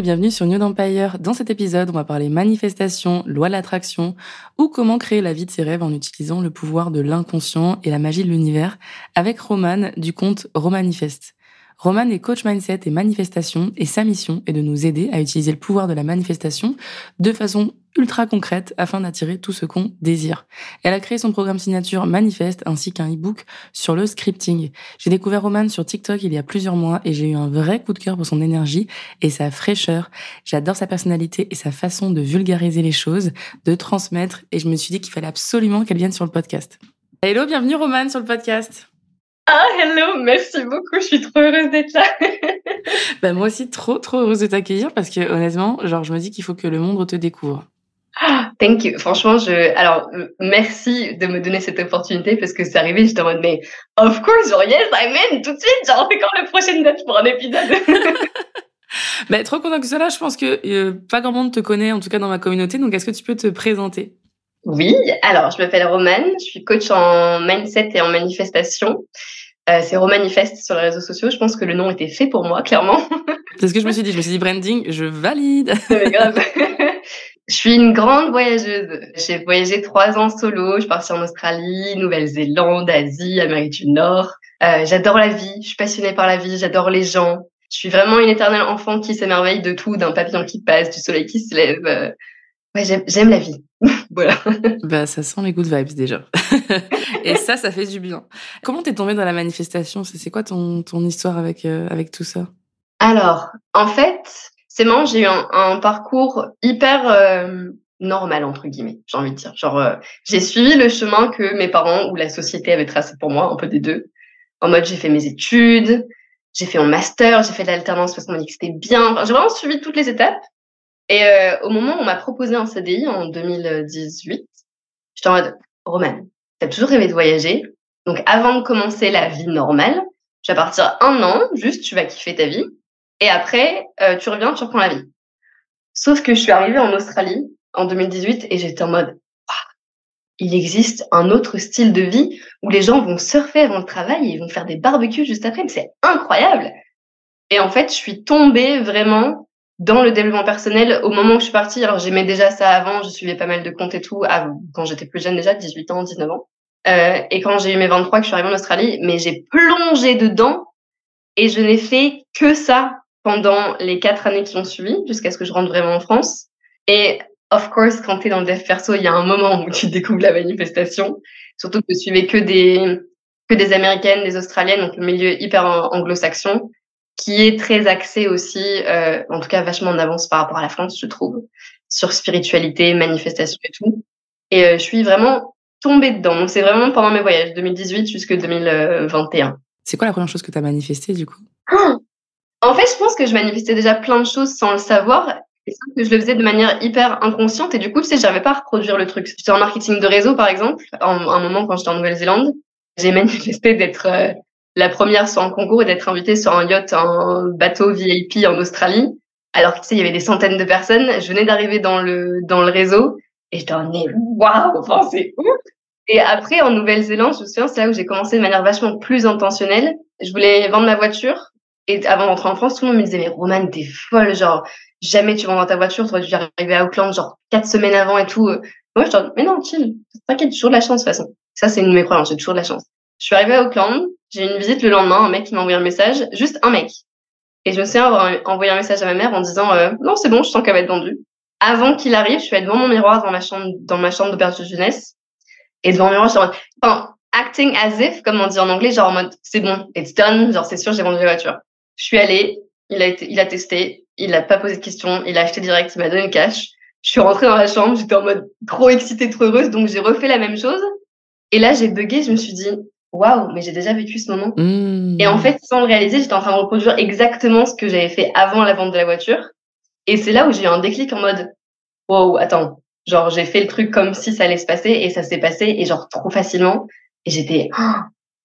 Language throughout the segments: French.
Bienvenue sur New Empire. Dans cet épisode, on va parler manifestation, loi de l'attraction ou comment créer la vie de ses rêves en utilisant le pouvoir de l'inconscient et la magie de l'univers avec Roman du compte Romanifest. Roman est coach mindset et manifestation et sa mission est de nous aider à utiliser le pouvoir de la manifestation de façon ultra concrète afin d'attirer tout ce qu'on désire. Elle a créé son programme signature Manifeste ainsi qu'un e-book sur le scripting. J'ai découvert Roman sur TikTok il y a plusieurs mois et j'ai eu un vrai coup de cœur pour son énergie et sa fraîcheur. J'adore sa personnalité et sa façon de vulgariser les choses, de transmettre et je me suis dit qu'il fallait absolument qu'elle vienne sur le podcast. Hello, bienvenue Roman sur le podcast. Ah, hello, merci beaucoup, je suis trop heureuse d'être là. bah, moi aussi, trop, trop heureuse de t'accueillir parce que honnêtement, genre, je me dis qu'il faut que le monde te découvre. Ah, thank you. Franchement, je, alors, merci de me donner cette opportunité parce que c'est arrivé, j'étais en mode, mais of course, genre, yes, I'm in, tout de suite, genre, c'est quand la prochaine date pour un épisode? bah, trop content que cela. Je pense que euh, pas grand monde te connaît, en tout cas dans ma communauté. Donc, est-ce que tu peux te présenter? Oui, alors je m'appelle Romane, je suis coach en mindset et en manifestation. Euh, c'est Romanifest sur les réseaux sociaux. Je pense que le nom était fait pour moi, clairement. C'est ce que je me suis dit. Je me suis dit branding, je valide. grave. je suis une grande voyageuse. J'ai voyagé trois ans solo. Je suis partie en Australie, Nouvelle-Zélande, Asie, Amérique du Nord. Euh, j'adore la vie. Je suis passionnée par la vie. J'adore les gens. Je suis vraiment une éternelle enfant qui s'émerveille de tout, d'un papillon qui passe, du soleil qui se lève. Ouais, j'aime la vie. voilà. Bah, ça sent les good vibes déjà. Et ça, ça fait du bien. Comment t'es tombée dans la manifestation? C'est quoi ton, ton histoire avec, euh, avec tout ça? Alors, en fait, c'est marrant, j'ai eu un, parcours hyper euh, normal, entre guillemets, j'ai envie de dire. Genre, euh, j'ai suivi le chemin que mes parents ou la société avaient tracé pour moi, un peu des deux. En mode, j'ai fait mes études, j'ai fait mon master, j'ai fait de l'alternance parce qu'on m'a dit que c'était bien. j'ai vraiment suivi toutes les étapes. Et euh, au moment où on m'a proposé un CDI en 2018, j'étais en mode, Roman, t'as toujours rêvé de voyager. Donc avant de commencer la vie normale, tu vas partir un an, juste tu vas kiffer ta vie. Et après, euh, tu reviens, tu reprends la vie. Sauf que je suis arrivée en Australie en 2018 et j'étais en mode, il existe un autre style de vie où les gens vont surfer avant le travail ils vont faire des barbecues juste après. Mais c'est incroyable. Et en fait, je suis tombée vraiment dans le développement personnel, au moment où je suis partie, alors j'aimais déjà ça avant, je suivais pas mal de comptes et tout, quand j'étais plus jeune déjà, 18 ans, 19 ans. Euh, et quand j'ai eu mes 23, que je suis arrivée en Australie, mais j'ai plongé dedans et je n'ai fait que ça pendant les quatre années qui ont suivi, jusqu'à ce que je rentre vraiment en France. Et of course, quand tu es dans le dev perso, il y a un moment où tu découvres la manifestation. Surtout que je suivais que des, que des Américaines, des Australiennes, donc le milieu hyper anglo-saxon qui est très axé aussi, euh, en tout cas vachement en avance par rapport à la France, je trouve, sur spiritualité, manifestation et tout. Et euh, je suis vraiment tombée dedans. Donc c'est vraiment pendant mes voyages, 2018 jusqu'à 2021. C'est quoi la première chose que tu as manifesté du coup? En fait, je pense que je manifestais déjà plein de choses sans le savoir. Et que je le faisais de manière hyper inconsciente. Et du coup, tu sais, j'arrivais pas à reproduire le truc. J'étais en marketing de réseau, par exemple, en, un moment quand j'étais en Nouvelle-Zélande. J'ai manifesté d'être euh, la première sur un concours et d'être invitée sur un yacht, un bateau VIP en Australie. Alors que tu sais, il y avait des centaines de personnes. Je venais d'arriver dans le dans le réseau et j'étais en waouh, enfin c'est ouf. Et après en Nouvelle-Zélande, je me souviens, c'est là où j'ai commencé de manière vachement plus intentionnelle. Je voulais vendre ma voiture et avant d'entrer en France, tout le monde me disait mais Roman, t'es folle, genre jamais tu vendras ta voiture, tu aurais dû arriver à Auckland genre quatre semaines avant et tout. Moi, je dis mais non, chill, t'inquiète, toujours de la chance de toute façon. Ça, c'est une de mes croyances, j'ai toujours de la chance. Je suis arrivée à Auckland, j'ai une visite le lendemain, un mec qui m'a envoyé un message, juste un mec. Et je me souviens envoyé un message à ma mère en disant euh, non c'est bon, je sens qu'elle va être vendue. Avant qu'il arrive, je suis allée devant mon miroir dans ma chambre, dans ma chambre de jeunesse. Et devant mon miroir, je suis en enfin, acting as if, comme on dit en anglais, genre en mode c'est bon, it's done, genre c'est sûr, j'ai vendu la voiture. Je suis allée, il a été, il a testé, il a pas posé de questions, il a acheté direct, il m'a donné le cash. Je suis rentrée dans la chambre, j'étais en mode trop excitée, trop heureuse, donc j'ai refait la même chose. Et là, j'ai bugué, je me suis dit, waouh, mais j'ai déjà vécu ce moment. Mmh. Et en fait, sans le réaliser, j'étais en train de reproduire exactement ce que j'avais fait avant la vente de la voiture. Et c'est là où j'ai eu un déclic en mode, wow, attends, genre j'ai fait le truc comme si ça allait se passer et ça s'est passé et genre trop facilement. Et j'étais oh,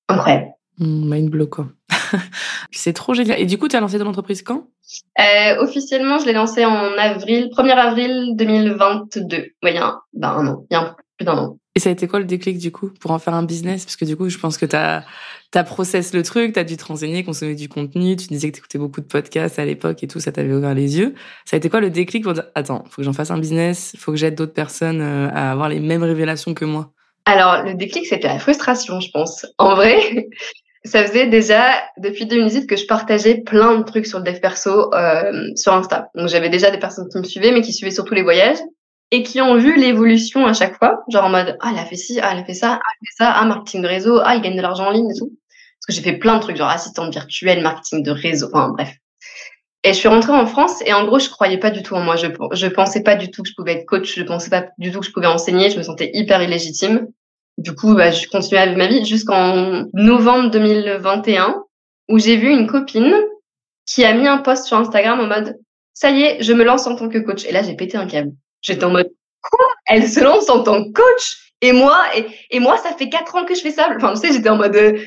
incroyable. Mmh, mind blow quoi. c'est trop génial. Et du coup, tu as lancé ton entreprise quand? Euh, Officiellement, je l'ai lancé en avril, 1er avril 2022. Oui, il y a un, ben, un an, il y a un, plus d'un an. Et ça a été quoi le déclic du coup pour en faire un business? Parce que du coup, je pense que tu as, as process le truc, tu as dû te renseigner, consommer du contenu, tu disais que tu écoutais beaucoup de podcasts à l'époque et tout, ça t'avait ouvert les yeux. Ça a été quoi le déclic pour dire attends, faut que j'en fasse un business, faut que j'aide d'autres personnes euh, à avoir les mêmes révélations que moi? Alors, le déclic, c'était la frustration, je pense. En vrai, ça faisait déjà depuis 2018 que je partageais plein de trucs sur le dev perso euh, sur Insta. Donc j'avais déjà des personnes qui me suivaient, mais qui suivaient surtout les voyages et qui ont vu l'évolution à chaque fois, genre en mode ah elle a fait ci, ah elle a fait ça, ah elle a fait ça, ah marketing de réseau, ah il gagne de l'argent en ligne et tout. Parce que j'ai fait plein de trucs genre assistante virtuelle, marketing de réseau, enfin bref. Et je suis rentrée en France et en gros je croyais pas du tout en moi. Je je pensais pas du tout que je pouvais être coach, je pensais pas du tout que je pouvais enseigner. Je me sentais hyper illégitime. Du coup, bah, je continuais à vivre ma vie jusqu'en novembre 2021 où j'ai vu une copine qui a mis un post sur Instagram en mode ça y est, je me lance en tant que coach. Et là, j'ai pété un câble. J'étais en mode quoi? Elle se lance en tant que coach? Et moi et, et moi ça fait quatre ans que je fais ça. Enfin, tu sais, j'étais en mode euh,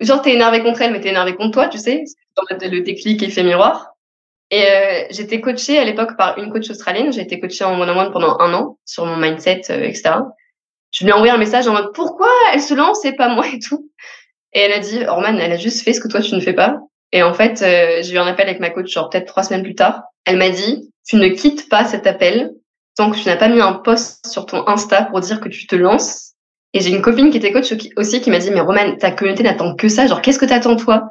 genre t'es énervé contre elle, mais t'es énervé contre toi, tu sais. En mode le déclic effet miroir. Et euh, j'étais coachée à l'époque par une coach australienne. J'ai été coachée en one-on-one pendant un an sur mon mindset, euh, etc je lui ai envoyé un message en mode pourquoi elle se lance et pas moi et tout? Et elle a dit, Orman, elle a juste fait ce que toi tu ne fais pas. Et en fait, euh, j'ai eu un appel avec ma coach, genre peut-être trois semaines plus tard. Elle m'a dit, tu ne quittes pas cet appel tant que tu n'as pas mis un post sur ton Insta pour dire que tu te lances. Et j'ai une copine qui était coach aussi qui m'a dit, mais Roman, ta communauté n'attend que ça. Genre, qu'est-ce que t'attends toi?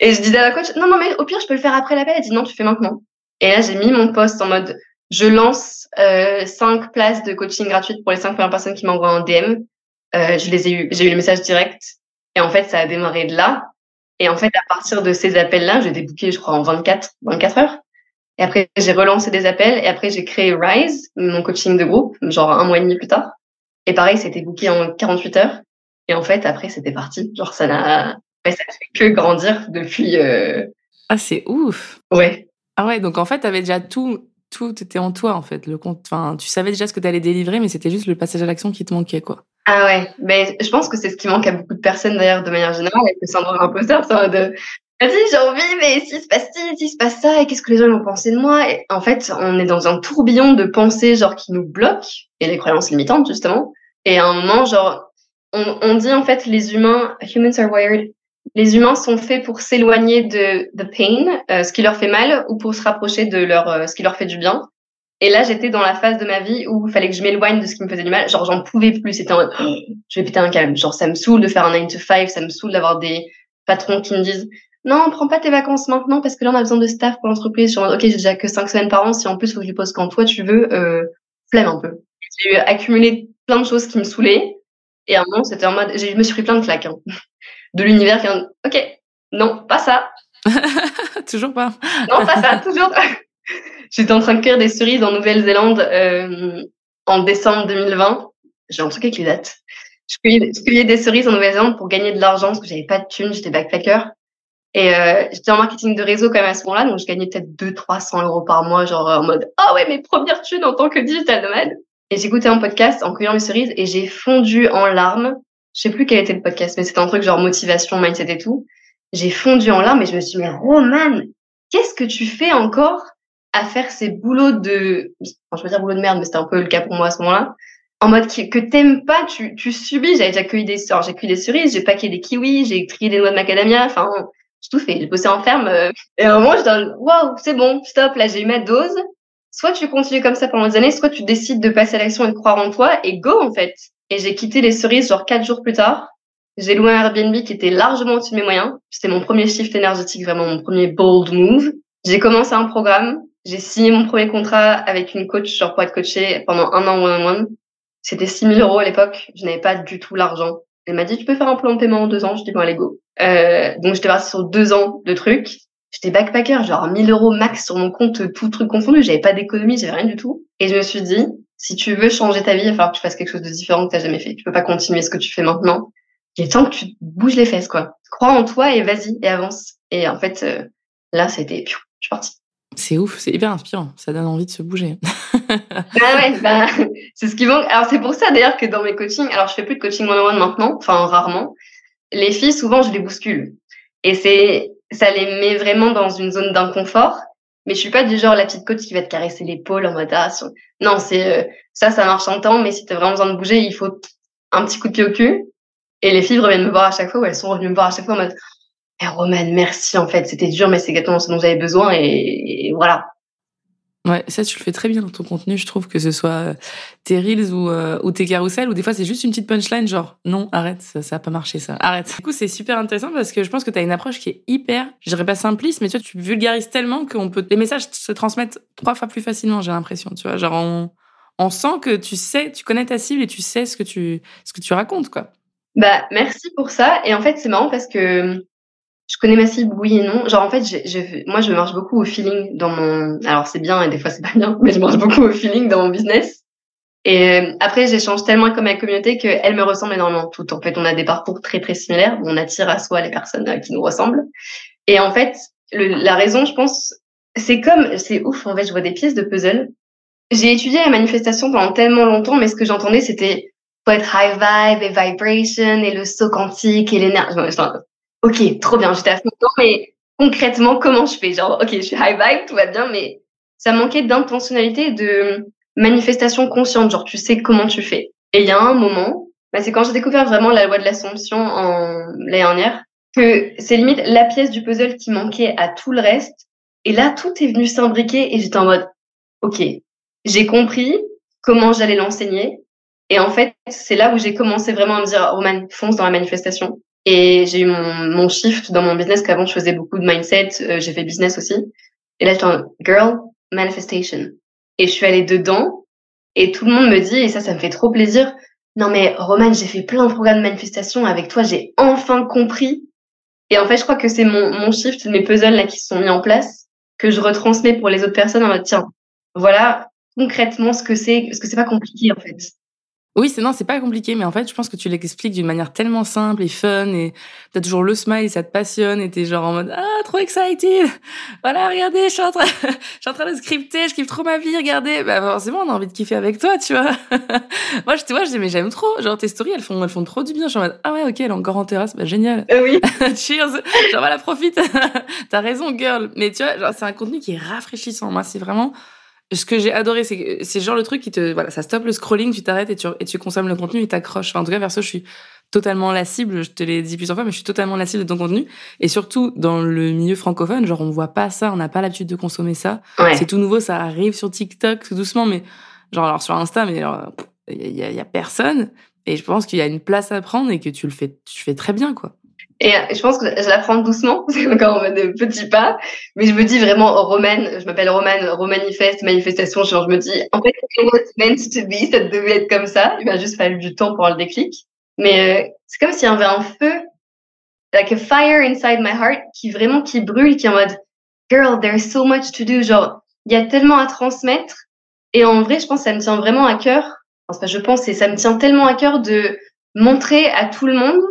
Et je disais à la coach, non, non, mais au pire, je peux le faire après l'appel. Elle dit, non, tu fais maintenant. Et là, j'ai mis mon post en mode, je lance euh, cinq places de coaching gratuites pour les cinq premières personnes qui m'envoient un DM. Euh, je les ai eu, j'ai eu le message direct. Et en fait, ça a démarré de là. Et en fait, à partir de ces appels-là, j'ai débooké, je crois, en 24, 24 heures. Et après, j'ai relancé des appels. Et après, j'ai créé Rise, mon coaching de groupe, genre un mois et demi plus tard. Et pareil, c'était booké en 48 heures. Et en fait, après, c'était parti. Genre, ça n'a, ça fait que grandir depuis. Euh... Ah, c'est ouf. Ouais. Ah ouais, donc en fait, tu avais déjà tout tout était en toi en fait. Le compte, enfin, tu savais déjà ce que tu allais délivrer, mais c'était juste le passage à l'action qui te manquait quoi. Ah ouais, mais je pense que c'est ce qui manque à beaucoup de personnes d'ailleurs de manière générale, avec le syndrome imposteur, ça de vas-y j'ai envie, mais s'il se passe ci, s'il se passe ça, et qu'est-ce que les gens vont penser de moi? Et En fait, on est dans un tourbillon de pensées genre qui nous bloquent et les croyances limitantes justement. Et à un moment, genre, on, on dit en fait les humains, humans are wired les humains sont faits pour s'éloigner de the pain, euh, ce qui leur fait mal, ou pour se rapprocher de leur, euh, ce qui leur fait du bien. Et là, j'étais dans la phase de ma vie où il fallait que je m'éloigne de ce qui me faisait du mal. Genre, j'en pouvais plus. C'était en mode, oh, je vais péter un câble. Genre, ça me saoule de faire un 9 to 5, ça me saoule d'avoir des patrons qui me disent, non, prends pas tes vacances maintenant parce que là, on a besoin de staff pour l'entreprise. Je suis en mode, ok, j'ai déjà que 5 semaines par an. Si en plus, faut que je pose quand toi tu veux, euh, flemme un peu. J'ai accumulé plein de choses qui me saoulaient. Et à un moment, c'était en mode, je me suis pris plein de claques. Hein de l'univers qui ok, non, pas ça. toujours pas. non, pas ça, toujours pas. J'étais en train de cueillir des cerises en Nouvelle-Zélande euh, en décembre 2020. J'ai un truc avec les dates. Je cueillais, des cerises en Nouvelle-Zélande pour gagner de l'argent parce que j'avais pas de thunes, j'étais backpacker. Et euh, j'étais en marketing de réseau quand même à ce moment-là, donc je gagnais peut-être 200-300 euros par mois, genre en mode « Ah ouais, mes premières thunes en tant que digital nomade !» Et j'écoutais un podcast en cueillant mes cerises et j'ai fondu en larmes je sais plus quel était le podcast, mais c'était un truc genre motivation, mindset et tout. J'ai fondu en larmes et je me suis dit, mais Roman, qu'est-ce que tu fais encore à faire ces boulots de, je veux dire boulot de merde, mais c'était un peu le cas pour moi à ce moment-là. En mode que, que t'aimes pas, tu, tu subis. J'avais déjà cueilli des, j'ai cueilli des cerises, j'ai paqué des kiwis, j'ai trié des noix de macadamia, enfin, j'ai tout fait. J'ai bossé en ferme. Euh. et à un moment, je dis, waouh, c'est bon, stop, là, j'ai eu ma dose. Soit tu continues comme ça pendant des années, soit tu décides de passer à l'action et de croire en toi et go, en fait. Et j'ai quitté les cerises genre quatre jours plus tard. J'ai loué un Airbnb qui était largement au-dessus de mes moyens. C'était mon premier shift énergétique, vraiment mon premier bold move. J'ai commencé un programme. J'ai signé mon premier contrat avec une coach, genre pour être coachée pendant un an one-on-one. C'était 6 000 euros à l'époque. Je n'avais pas du tout l'argent. Elle m'a dit, tu peux faire un plan de paiement en deux ans. Je dis, bon, allez, go. Euh, donc, j'étais partie sur deux ans de trucs. J'étais backpacker, genre 1000 euros max sur mon compte, tout truc confondu. J'avais pas d'économie, j'avais rien du tout. Et je me suis dit, si tu veux changer ta vie, il va falloir que tu fasses quelque chose de différent que tu n'as jamais fait. Tu peux pas continuer ce que tu fais maintenant. il est temps que tu bouges les fesses, quoi. Crois en toi et vas-y et avance. Et en fait, euh, là, c'était, je suis partie. C'est ouf, c'est hyper inspirant. Ça donne envie de se bouger. bah ouais, bah, c'est ce qui manque. Alors c'est pour ça d'ailleurs que dans mes coachings, alors je fais plus de coaching one on one maintenant, enfin rarement. Les filles, souvent, je les bouscule. Et c'est, ça les met vraiment dans une zone d'inconfort. Mais je suis pas du genre la petite coach qui va te caresser l'épaule en mode ah, non, c'est euh, ça, ça marche un temps, mais si tu as vraiment besoin de bouger, il faut un petit coup de pied au cul. Et les filles reviennent me voir à chaque fois, ou elles sont revenues me voir à chaque fois en mode eh, Roman, merci en fait, c'était dur, mais c'est exactement ce dont j'avais besoin et, voilà. Ouais, ça tu le fais très bien dans ton contenu, je trouve que ce soit euh, tes reels ou, euh, ou tes carousels ou des fois c'est juste une petite punchline genre non arrête ça, ça a pas marché ça arrête. Du coup c'est super intéressant parce que je pense que tu as une approche qui est hyper, je dirais pas simpliste mais tu vois tu vulgarises tellement qu'on peut les messages se transmettent trois fois plus facilement j'ai l'impression tu vois genre on, on sent que tu sais tu connais ta cible et tu sais ce que tu ce que tu racontes quoi. Bah merci pour ça et en fait c'est marrant parce que je connais ma cible, oui et non. Genre, en fait, moi, je marche beaucoup au feeling dans mon. Alors, c'est bien et des fois, c'est pas bien, mais je marche beaucoup au feeling dans mon business. Et euh, après, j'échange tellement avec ma communauté qu'elle me ressemble énormément toutes. En fait, on a des parcours très, très similaires. On attire à soi les personnes euh, qui nous ressemblent. Et en fait, la raison, je pense, c'est comme. C'est ouf, en fait, je vois des pièces de puzzle. J'ai étudié la manifestation pendant tellement longtemps, mais ce que j'entendais, c'était faut être high vibe et vibration et le saut quantique et l'énergie. Ok, trop bien, j'étais à fond mais concrètement, comment je fais? Genre, ok, je suis high vibe, tout va bien, mais ça manquait d'intentionnalité, de manifestation consciente, genre tu sais comment tu fais. Et il y a un moment, bah, c'est quand j'ai découvert vraiment la loi de l'Assomption en l'année dernière, que c'est limite la pièce du puzzle qui manquait à tout le reste. Et là, tout est venu s'imbriquer et j'étais en mode, ok, j'ai compris comment j'allais l'enseigner. Et en fait, c'est là où j'ai commencé vraiment à me dire, Roman, fonce dans la manifestation. Et j'ai eu mon, mon shift dans mon business qu'avant je faisais beaucoup de mindset, euh, j'ai fait business aussi. Et là j'étais en girl manifestation. Et je suis allée dedans et tout le monde me dit et ça ça me fait trop plaisir. Non mais Roman, j'ai fait plein de programmes de manifestation avec toi, j'ai enfin compris. Et en fait, je crois que c'est mon, mon shift, mes puzzles là qui sont mis en place que je retransmets pour les autres personnes en mode tiens, voilà concrètement ce que c'est, parce que c'est pas compliqué en fait. Oui, c'est non, c'est pas compliqué, mais en fait, je pense que tu l'expliques d'une manière tellement simple et fun, et t'as toujours le smile, et ça te passionne, et t'es genre en mode ah trop excited, voilà, regardez, je suis en train, je suis en train de scripter, je kiffe trop ma vie, regardez, bah forcément on a envie de kiffer avec toi, tu vois. moi, je te vois, je dis mais j'aime trop, genre tes stories, elles font, elles font trop du bien, je suis en mode ah ouais ok, elle est encore en terrasse, bah génial. Euh, oui. Cheers, genre voilà profite, t'as raison girl, mais tu vois, genre c'est un contenu qui est rafraîchissant, moi c'est vraiment ce que j'ai adoré, c'est c'est genre le truc qui te voilà, ça stoppe le scrolling, tu t'arrêtes et tu et tu consommes le contenu et t'accroches. Enfin, en tout cas, perso, je suis totalement la cible. Je te l'ai dit plusieurs fois, mais je suis totalement la cible de ton contenu. Et surtout dans le milieu francophone, genre on voit pas ça, on n'a pas l'habitude de consommer ça. C'est tout nouveau, ça arrive sur TikTok tout doucement, mais genre alors sur Insta, mais il y a, y a personne. Et je pense qu'il y a une place à prendre et que tu le fais, tu fais très bien, quoi. Et euh, je pense que je la prends doucement, c'est encore en mode petit pas, mais je me dis vraiment, oh, Roman, je m'appelle Roman, Romanifeste, manifestation, genre je me dis, en fait, it's meant to be, ça devait être comme ça, il m'a juste fallu du temps pour le déclic. Mais euh, c'est comme s'il y avait un feu, like a fire inside my heart, qui vraiment, qui brûle, qui est en mode, girl, there's so much to do, genre, il y a tellement à transmettre. Et en vrai, je pense que ça me tient vraiment à cœur, enfin, je pense, et ça me tient tellement à cœur de montrer à tout le monde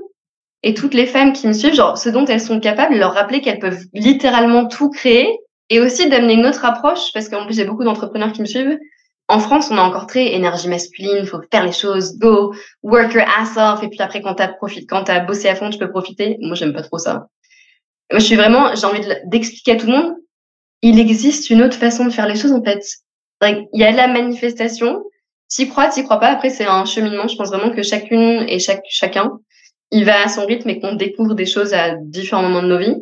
et toutes les femmes qui me suivent, genre ce dont elles sont capables, leur rappeler qu'elles peuvent littéralement tout créer et aussi d'amener une autre approche parce qu'en plus j'ai beaucoup d'entrepreneurs qui me suivent. En France, on a encore très énergie masculine, faut faire les choses, go, work your ass off et puis après quand t'as profite, quand t'as bossé à fond, tu peux profiter. Moi, j'aime pas trop ça. Moi, je suis vraiment, j'ai envie d'expliquer à tout le monde, il existe une autre façon de faire les choses en fait. Il y a la manifestation, t'y crois, t'y crois pas. Après, c'est un cheminement. Je pense vraiment que chacune et chacun il va à son rythme et qu'on découvre des choses à différents moments de nos vies.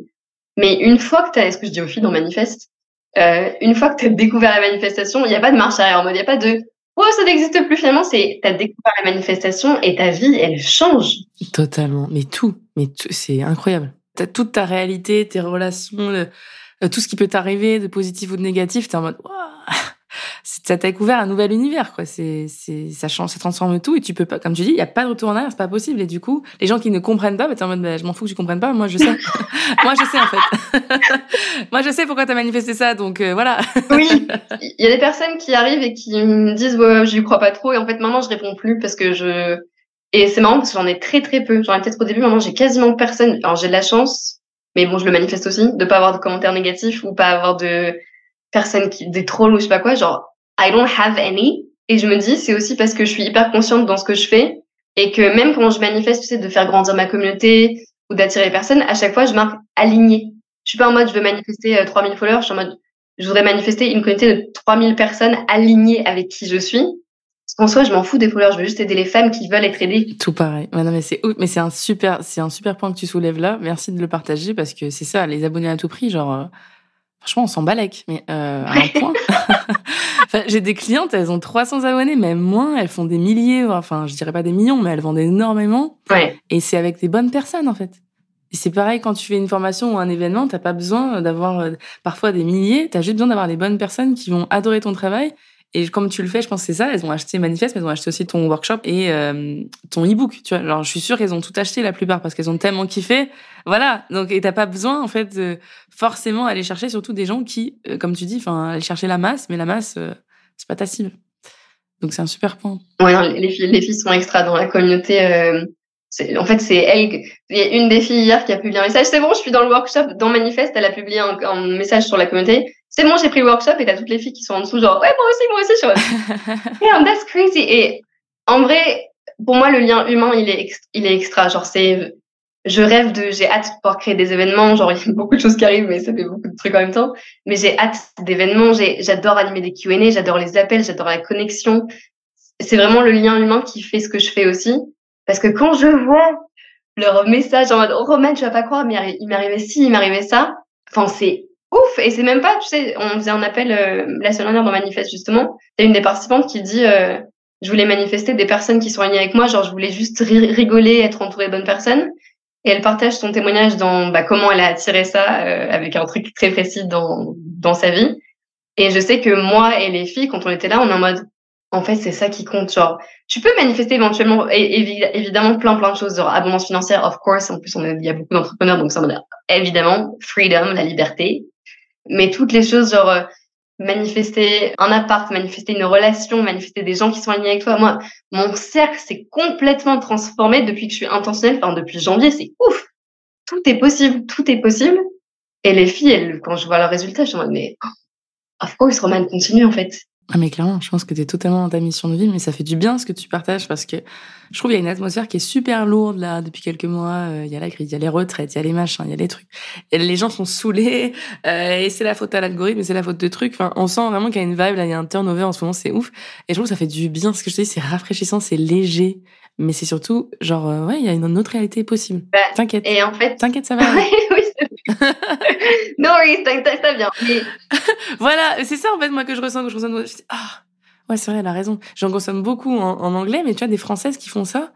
Mais une fois que tu as, ce que je dis aux filles dans Manifeste, euh, une fois que tu as découvert la manifestation, il n'y a pas de marche arrière en mode, il n'y a pas de oh, ça n'existe plus finalement, c'est tu as découvert la manifestation et ta vie, elle change. Totalement, mais tout, mais c'est incroyable. Tu as toute ta réalité, tes relations, euh, tout ce qui peut t'arriver de positif ou de négatif, tu es en mode ça t'a découvert un nouvel univers, quoi. C'est, c'est, ça change, ça transforme tout et tu peux pas, comme tu dis, il y a pas de retour en arrière, c'est pas possible. Et du coup, les gens qui ne comprennent pas, bah, t'es en mode, bah, je m'en fous que tu comprennes pas, moi je sais. moi je sais en fait. moi je sais pourquoi t'as manifesté ça, donc euh, voilà. oui, il y a des personnes qui arrivent et qui me disent, ouais, je crois pas trop. Et en fait, maintenant je réponds plus parce que je, Et c'est marrant parce que j'en ai très très peu. J'en ai peut-être au début, maintenant j'ai quasiment personne. Alors j'ai de la chance, mais bon, je le manifeste aussi, de pas avoir de commentaires négatifs ou pas avoir de personnes qui, des trolls ou je sais pas quoi. Genre, I don't have any. Et je me dis, c'est aussi parce que je suis hyper consciente dans ce que je fais et que même quand je manifeste, tu sais, de faire grandir ma communauté ou d'attirer les personnes, à chaque fois, je marque aligné. Je suis pas en mode, je veux manifester 3000 euh, followers. Je suis en mode, je voudrais manifester une communauté de 3000 personnes alignées avec qui je suis. En soi, je m'en fous des followers, je veux juste aider les femmes qui veulent être aidées. Tout pareil. non, mais c'est, mais c'est un super, c'est un super point que tu soulèves là. Merci de le partager parce que c'est ça, les abonnés à tout prix, genre, euh, franchement, on s'en balèque, mais euh, à un point. enfin, j'ai des clientes, elles ont 300 abonnés, même moins, elles font des milliers, enfin, je dirais pas des millions, mais elles vendent énormément. Ouais. Et c'est avec des bonnes personnes, en fait. Et c'est pareil quand tu fais une formation ou un événement, t'as pas besoin d'avoir euh, parfois des milliers, t'as juste besoin d'avoir les bonnes personnes qui vont adorer ton travail et comme tu le fais, je pense que c'est ça. Elles ont acheté Manifeste, mais elles ont acheté aussi ton workshop et euh, ton e-book. Tu vois, alors je suis sûre qu'elles ont tout acheté la plupart parce qu'elles ont tellement kiffé. Voilà. Donc et t'as pas besoin en fait forcément aller chercher surtout des gens qui, euh, comme tu dis, enfin aller chercher la masse, mais la masse euh, c'est pas ta cible. Donc c'est un super point. Ouais, les filles, les filles sont extra dans la communauté. Euh, en fait, c'est elle. Il y a une des filles hier qui a publié un message. C'est bon, je suis dans le workshop, dans Manifeste. Elle a publié un message sur la communauté c'est bon, j'ai pris le workshop et t'as toutes les filles qui sont en dessous, genre, ouais, moi aussi, moi aussi, je suis yeah, that's crazy. Et en vrai, pour moi, le lien humain, il est, il est extra. Genre, c'est, je rêve de, j'ai hâte de pouvoir créer des événements. Genre, il y a beaucoup de choses qui arrivent, mais ça fait beaucoup de trucs en même temps. Mais j'ai hâte d'événements. j'adore animer des Q&A, j'adore les appels, j'adore la connexion. C'est vraiment le lien humain qui fait ce que je fais aussi. Parce que quand je vois leur message en mode, oh, Roman, tu vas pas croire, mais il m'arrivait ci, il m'arrivait ça. Enfin, c'est ouf Et c'est même pas, tu sais, on faisait un appel euh, la semaine dernière dans Manifeste justement. Il une des participantes qui dit euh, je voulais manifester des personnes qui sont alignées avec moi, genre je voulais juste rigoler, être entourée de bonnes personnes. Et elle partage son témoignage dans bah, comment elle a attiré ça euh, avec un truc très précis dans, dans sa vie. Et je sais que moi et les filles, quand on était là, on est en mode en fait, c'est ça qui compte. Genre, tu peux manifester éventuellement, et, évidemment, plein, plein de choses. Genre, abondance financière, of course. En plus, on il y a beaucoup d'entrepreneurs, donc ça, évidemment, freedom, la liberté. Mais toutes les choses, genre euh, manifester un appart, manifester une relation, manifester des gens qui sont alignés avec toi. Moi, mon cercle s'est complètement transformé depuis que je suis intentionnelle, enfin depuis janvier, c'est ouf. Tout est possible, tout est possible. Et les filles, elles, quand je vois leurs résultats, je en mode, mais oh, course, Roman continue en fait. Ah mais clairement, je pense que tu es totalement dans ta mission de vie, mais ça fait du bien ce que tu partages parce que je trouve qu'il y a une atmosphère qui est super lourde là depuis quelques mois. Euh, il y a la crise, il y a les retraites, il y a les machins, il y a les trucs. Et les gens sont saoulés euh, et c'est la faute à l'algorithme, c'est la faute de trucs. Enfin, on sent vraiment qu'il y a une vibe là, il y a un turnover en ce moment, c'est ouf. Et je trouve que ça fait du bien. Ce que je te dis, c'est rafraîchissant, c'est léger, mais c'est surtout genre euh, ouais, il y a une autre réalité possible. Bah, t'inquiète. Et en fait, t'inquiète, ça va. oui, non, oui, t'inquiète, ça vient. voilà, c'est ça en fait moi que je ressens, que je ressens. Dis, ah Ouais, c'est vrai, elle a raison. J'en consomme beaucoup en, anglais, mais tu vois, des françaises qui font ça.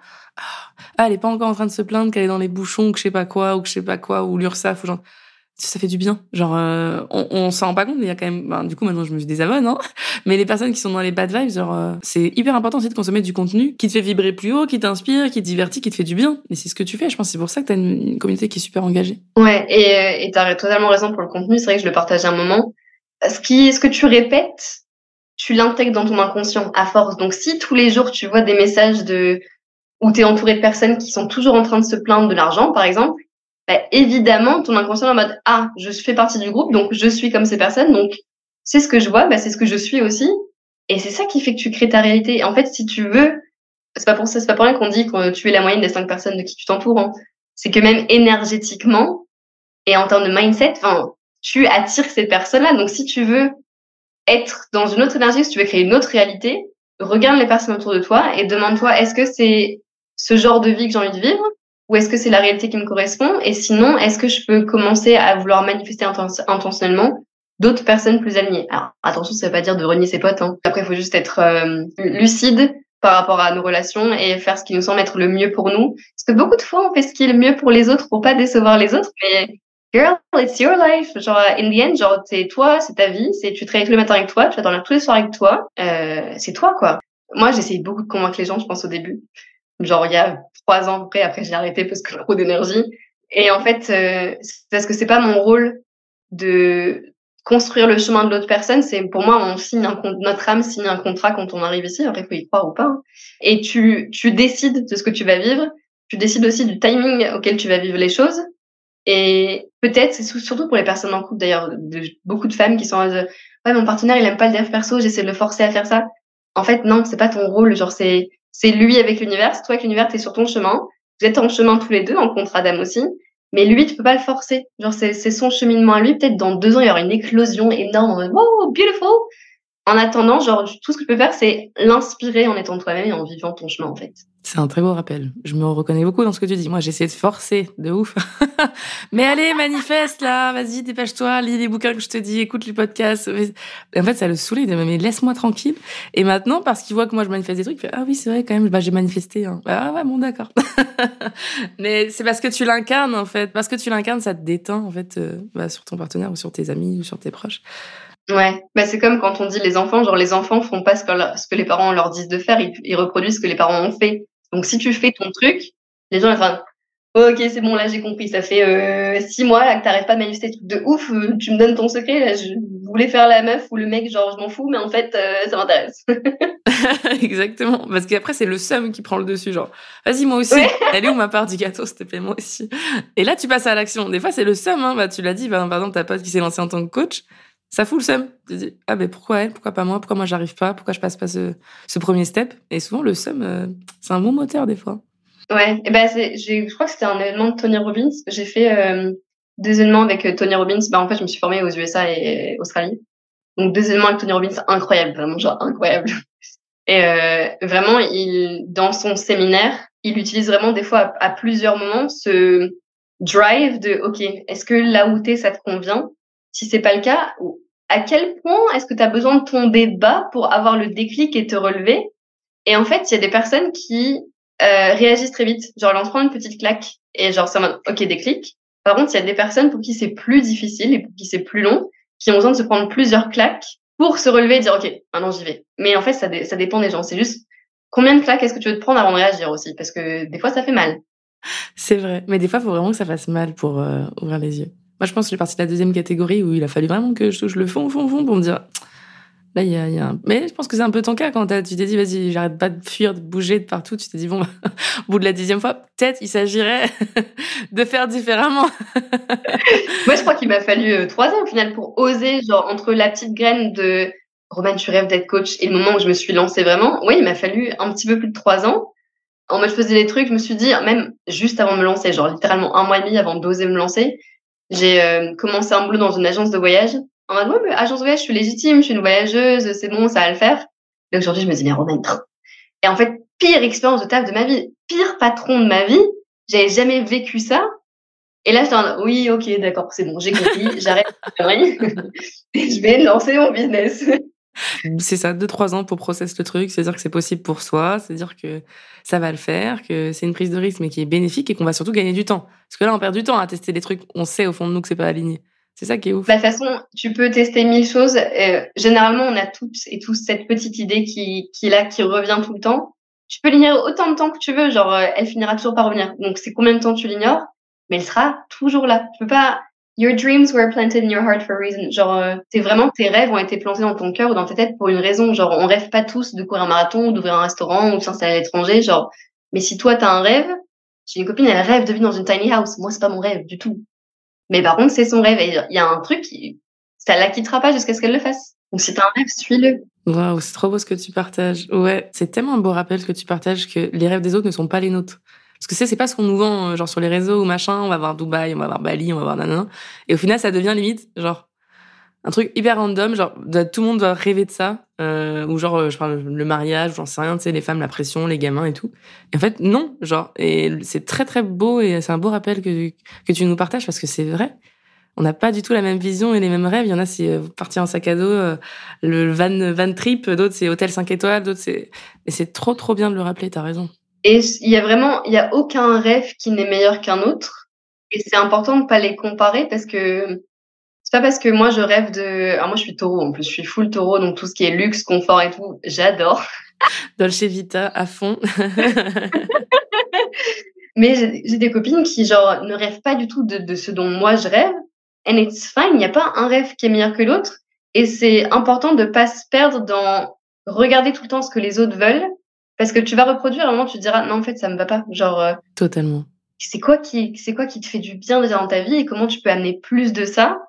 Ah, elle est pas encore en train de se plaindre qu'elle est dans les bouchons, que je sais pas quoi, ou que je sais pas quoi, ou l'URSAF, ou genre. Ça fait du bien. Genre, euh, on, on s'en rend pas compte, mais il y a quand même. Ben, du coup, maintenant, je me désabonne, hein. Mais les personnes qui sont dans les bad vibes, genre, euh, c'est hyper important aussi de consommer du contenu qui te fait vibrer plus haut, qui t'inspire, qui te divertit, qui te fait du bien. Et c'est ce que tu fais. Je pense c'est pour ça que t'as une, une communauté qui est super engagée. Ouais, et euh, t'as totalement raison pour le contenu. C'est vrai que je le partage un moment. Ce qui, ce que tu répètes, tu l'intègres dans ton inconscient à force. Donc, si tous les jours tu vois des messages de où tu es entouré de personnes qui sont toujours en train de se plaindre de l'argent, par exemple, bah, évidemment, ton inconscient est en mode ah, je fais partie du groupe, donc je suis comme ces personnes, donc c'est ce que je vois, bah, c'est ce que je suis aussi, et c'est ça qui fait que tu crées ta réalité. en fait, si tu veux, c'est pas pour ça, c'est pas pour rien qu'on dit que tu es la moyenne des cinq personnes de qui tu t'entoures. Hein. C'est que même énergétiquement et en termes de mindset, tu attires ces personnes-là. Donc, si tu veux être dans une autre énergie, si tu veux créer une autre réalité, regarde les personnes autour de toi et demande-toi est-ce que c'est ce genre de vie que j'ai envie de vivre ou est-ce que c'est la réalité qui me correspond? Et sinon, est-ce que je peux commencer à vouloir manifester intentionnellement d'autres personnes plus alignées? Alors attention, ça veut pas dire de renier ses potes. Hein. Après, il faut juste être euh, lucide par rapport à nos relations et faire ce qui nous semble être le mieux pour nous. Parce que beaucoup de fois, on fait ce qui est le mieux pour les autres pour pas décevoir les autres, mais girl, it's your life. Genre, in the end, genre, c'est toi, c'est ta vie, c'est tu travailles tous les matins avec toi, tu vas dormir tous les soirs avec toi, euh, c'est toi, quoi. Moi, j'essayé beaucoup de convaincre les gens, je pense, au début. Genre, il y a trois ans après, après, j'ai arrêté parce que trop d'énergie. Et en fait, euh, parce que c'est pas mon rôle de construire le chemin de l'autre personne, c'est pour moi, on signe un, notre âme signe un contrat quand on arrive ici. Après, faut y croire ou pas. Hein. Et tu, tu décides de ce que tu vas vivre. Tu décides aussi du timing auquel tu vas vivre les choses. Et peut-être, c'est surtout pour les personnes en couple d'ailleurs, de, beaucoup de femmes qui sont ouais, mon partenaire, il aime pas le dev perso, j'essaie de le forcer à faire ça. En fait, non, c'est pas ton rôle. Genre, c'est, c'est lui avec l'univers, c'est toi avec l'univers, t'es sur ton chemin. Vous êtes en chemin tous les deux, en contrat d'âme aussi. Mais lui, tu peux pas le forcer. Genre, c'est, son cheminement à lui. Peut-être dans deux ans, il y aura une éclosion énorme. Wow, beautiful! En attendant, genre, tout ce que je peux faire, c'est l'inspirer en étant toi-même et en vivant ton chemin, en fait. C'est un très beau rappel. Je me reconnais beaucoup dans ce que tu dis. Moi, j'essaie de forcer, de ouf. Mais allez, manifeste, là. Vas-y, dépêche-toi. Lis les bouquins que je te dis. Écoute les podcasts. En fait, ça le saoulait. Il mais laisse-moi tranquille. Et maintenant, parce qu'il voit que moi, je manifeste des trucs, il fait, ah oui, c'est vrai, quand même, bah, j'ai manifesté. Hein. Ah ouais, bon, d'accord. Mais c'est parce que tu l'incarnes, en fait. Parce que tu l'incarnes, ça te détend, en fait, euh, bah, sur ton partenaire ou sur tes amis ou sur tes proches. Ouais, bah c'est comme quand on dit les enfants, genre les enfants font pas ce que, ce que les parents leur disent de faire, ils, reproduisent ce que les parents ont fait. Donc si tu fais ton truc, les gens ils font ok c'est bon là j'ai compris, ça fait euh, six mois là que t'arrêtes pas de manifester des trucs de ouf, euh, tu me donnes ton secret là, je voulais faire la meuf ou le mec genre je m'en fous, mais en fait euh, ça m'intéresse. Exactement, parce qu'après c'est le seum qui prend le dessus, genre vas-y moi aussi, elle est où ma part du gâteau s'il te plaît moi aussi. Et là tu passes à l'action. Des fois c'est le seum, hein, bah tu l'as dit, bah, par exemple ta pote qui s'est lancée en tant que coach ça fout le seum. Tu dis, ah ben pourquoi elle, pourquoi pas moi, pourquoi moi j'arrive pas, pourquoi je passe pas ce, premier step? Et souvent le seum, euh, c'est un bon moteur des fois. Ouais, et ben je crois que c'était un événement de Tony Robbins. J'ai fait euh, deux événements avec euh, Tony Robbins. Bah en fait je me suis formée aux USA et Australie. Donc deux événements avec Tony Robbins incroyable, vraiment genre incroyable. Et vraiment, il dans son séminaire, il utilise vraiment des fois à, à plusieurs moments ce drive de ok, est-ce que là où t'es ça te convient? Si c'est pas le cas, à quel point est-ce que tu as besoin de tomber bas pour avoir le déclic et te relever? Et en fait, il y a des personnes qui euh, réagissent très vite. Genre, en prennent une petite claque et genre, c'est en OK, déclic. Par contre, il y a des personnes pour qui c'est plus difficile et pour qui c'est plus long, qui ont besoin de se prendre plusieurs claques pour se relever et dire, OK, maintenant j'y vais. Mais en fait, ça, ça dépend des gens. C'est juste combien de claques est-ce que tu veux te prendre avant de réagir aussi? Parce que des fois, ça fait mal. C'est vrai. Mais des fois, il faut vraiment que ça fasse mal pour euh, ouvrir les yeux. Moi, je pense que j'ai parti de la deuxième catégorie où il a fallu vraiment que je touche le fond, fond, fond pour me dire. Là, il y a, un... Mais je pense que c'est un peu ton cas quand tu t'es dit, vas-y, j'arrête pas de fuir, de bouger de partout. Tu t'es dit, bon, au bout de la dixième fois, peut-être il s'agirait de faire différemment. Moi, je crois qu'il m'a fallu euh, trois ans au final pour oser, genre, entre la petite graine de Roman, tu rêves d'être coach et le moment où je me suis lancée vraiment. Oui, il m'a fallu un petit peu plus de trois ans. En mode, je faisais des trucs, je me suis dit, même juste avant de me lancer, genre littéralement un mois et demi avant d'oser me lancer, j'ai euh, commencé un boulot dans une agence de voyage. En mode, ouais, mais agence de voyage, je suis légitime, je suis une voyageuse, c'est bon, ça va le faire. Et aujourd'hui, je me dis, mais Romain, Et en fait, pire expérience de taf de ma vie, pire patron de ma vie, j'avais jamais vécu ça. Et là, je en oui, ok, d'accord, c'est bon, j'ai compris, j'arrête je vais lancer mon business. C'est ça, deux, trois ans pour processer le truc, c'est-à-dire que c'est possible pour soi, c'est-à-dire que ça va le faire, que c'est une prise de risque mais qui est bénéfique et qu'on va surtout gagner du temps. Parce que là, on perd du temps à tester des trucs, on sait au fond de nous que c'est pas aligné. C'est ça qui est ouf. Bah, de toute façon, tu peux tester mille choses. Euh, généralement, on a toutes et tous cette petite idée qui, qui est là, qui revient tout le temps. Tu peux l'ignorer autant de temps que tu veux, genre, euh, elle finira toujours par revenir. Donc, c'est combien de temps tu l'ignores, mais elle sera toujours là. Tu peux pas, Your dreams were planted in your heart for a reason. Genre, c'est vraiment tes rêves ont été plantés dans ton cœur ou dans ta tête pour une raison. Genre, on rêve pas tous de courir un marathon, d'ouvrir un restaurant ou de s'installer à l'étranger. Genre, mais si toi t'as un rêve, j'ai une copine, elle rêve de vivre dans une tiny house. Moi, c'est pas mon rêve du tout. Mais par contre, c'est son rêve. Et il y a un truc, ça la quittera pas jusqu'à ce qu'elle le fasse. Donc, si t'as un rêve, suis-le. Waouh, c'est trop beau ce que tu partages. Ouais, c'est tellement un beau rappel que tu partages que les rêves des autres ne sont pas les nôtres. Parce que c'est c'est pas ce qu'on nous vend, euh, genre sur les réseaux ou machin, on va voir Dubaï, on va voir Bali, on va voir nanana. Et au final, ça devient limite, genre, un truc hyper random, genre, tout le monde doit rêver de ça. Euh, ou genre, euh, je parle le mariage, j'en sais rien, tu sais, les femmes, la pression, les gamins et tout. Et en fait, non, genre, et c'est très très beau et c'est un beau rappel que, que tu nous partages parce que c'est vrai. On n'a pas du tout la même vision et les mêmes rêves. Il y en a, c'est partir en sac à dos, le van, van trip, d'autres, c'est hôtel 5 étoiles, d'autres, c'est, et c'est trop trop bien de le rappeler, t'as raison. Et il y a vraiment, il y a aucun rêve qui n'est meilleur qu'un autre. Et c'est important de pas les comparer parce que c'est pas parce que moi je rêve de, alors moi je suis taureau en plus, je suis full taureau, donc tout ce qui est luxe, confort et tout, j'adore. Dolce Vita à fond. Mais j'ai des copines qui genre ne rêvent pas du tout de, de ce dont moi je rêve. and it's fine. Il n'y a pas un rêve qui est meilleur que l'autre. Et c'est important de pas se perdre dans regarder tout le temps ce que les autres veulent. Parce que tu vas reproduire, à un moment, tu te diras, non, en fait, ça me va pas. Genre, euh, Totalement. c'est quoi qui, c'est quoi qui te fait du bien déjà dans ta vie et comment tu peux amener plus de ça?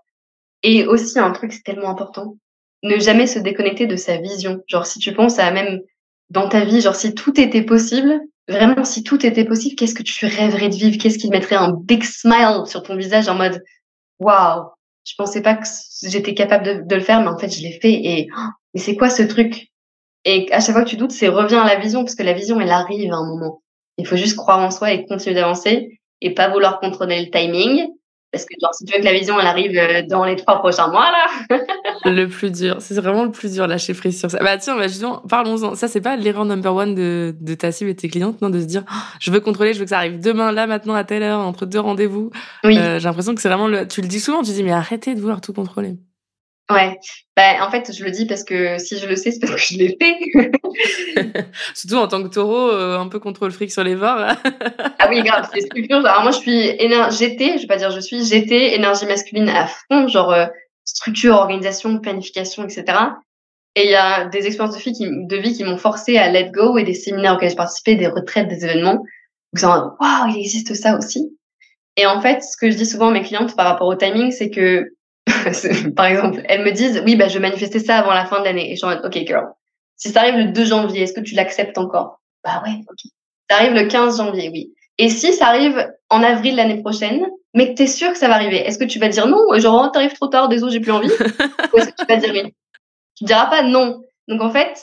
Et aussi, un truc, c'est tellement important. Ne jamais se déconnecter de sa vision. Genre, si tu penses à même dans ta vie, genre, si tout était possible, vraiment, si tout était possible, qu'est-ce que tu rêverais de vivre? Qu'est-ce qui mettrait un big smile sur ton visage en mode, waouh, je pensais pas que j'étais capable de, de, le faire, mais en fait, je l'ai fait. Et, oh, mais c'est quoi ce truc? Et à chaque fois que tu doutes, c'est reviens à la vision, parce que la vision, elle arrive à un moment. Il faut juste croire en soi et continuer d'avancer et pas vouloir contrôler le timing. Parce que genre, si tu veux que la vision, elle arrive euh, dans les trois prochains mois, là. le plus dur. C'est vraiment le plus dur, lâcher prise sur ça. Bah, tiens, bah, justement, parlons-en. Ça, c'est pas l'erreur number one de, de ta cible et tes clientes, non, de se dire, oh, je veux contrôler, je veux que ça arrive demain, là, maintenant, à telle heure, entre deux rendez-vous. Oui. Euh, j'ai l'impression que c'est vraiment le, tu le dis souvent, tu dis, mais arrêtez de vouloir tout contrôler. Ouais, bah, en fait, je le dis parce que si je le sais, c'est parce que je l'ai fait. Surtout en tant que taureau, euh, un peu contrôle fric sur les bords. ah oui, grave, c'est structure. Alors moi, je suis éner... GT, je vais pas dire je suis GT, énergie masculine à fond, genre euh, structure, organisation, planification, etc. Et il y a des expériences de vie qui, de vie qui m'ont forcé à let go et des séminaires auxquels j'ai participé, des retraites, des événements. Où waouh, il existe ça aussi. Et en fait, ce que je dis souvent à mes clientes par rapport au timing, c'est que par exemple, elles me disent, oui, bah, je vais manifester ça avant la fin de l'année. Et je suis en mode, OK, girl. Si ça arrive le 2 janvier, est-ce que tu l'acceptes encore? Bah ouais, OK. Ça arrive le 15 janvier, oui. Et si ça arrive en avril l'année prochaine, mais que tu es sûr que ça va arriver, est-ce que tu vas dire non? Genre, oh, t'arrives trop tard, désolé, j'ai plus envie? Ou est-ce que tu vas dire oui? Tu diras pas non. Donc, en fait,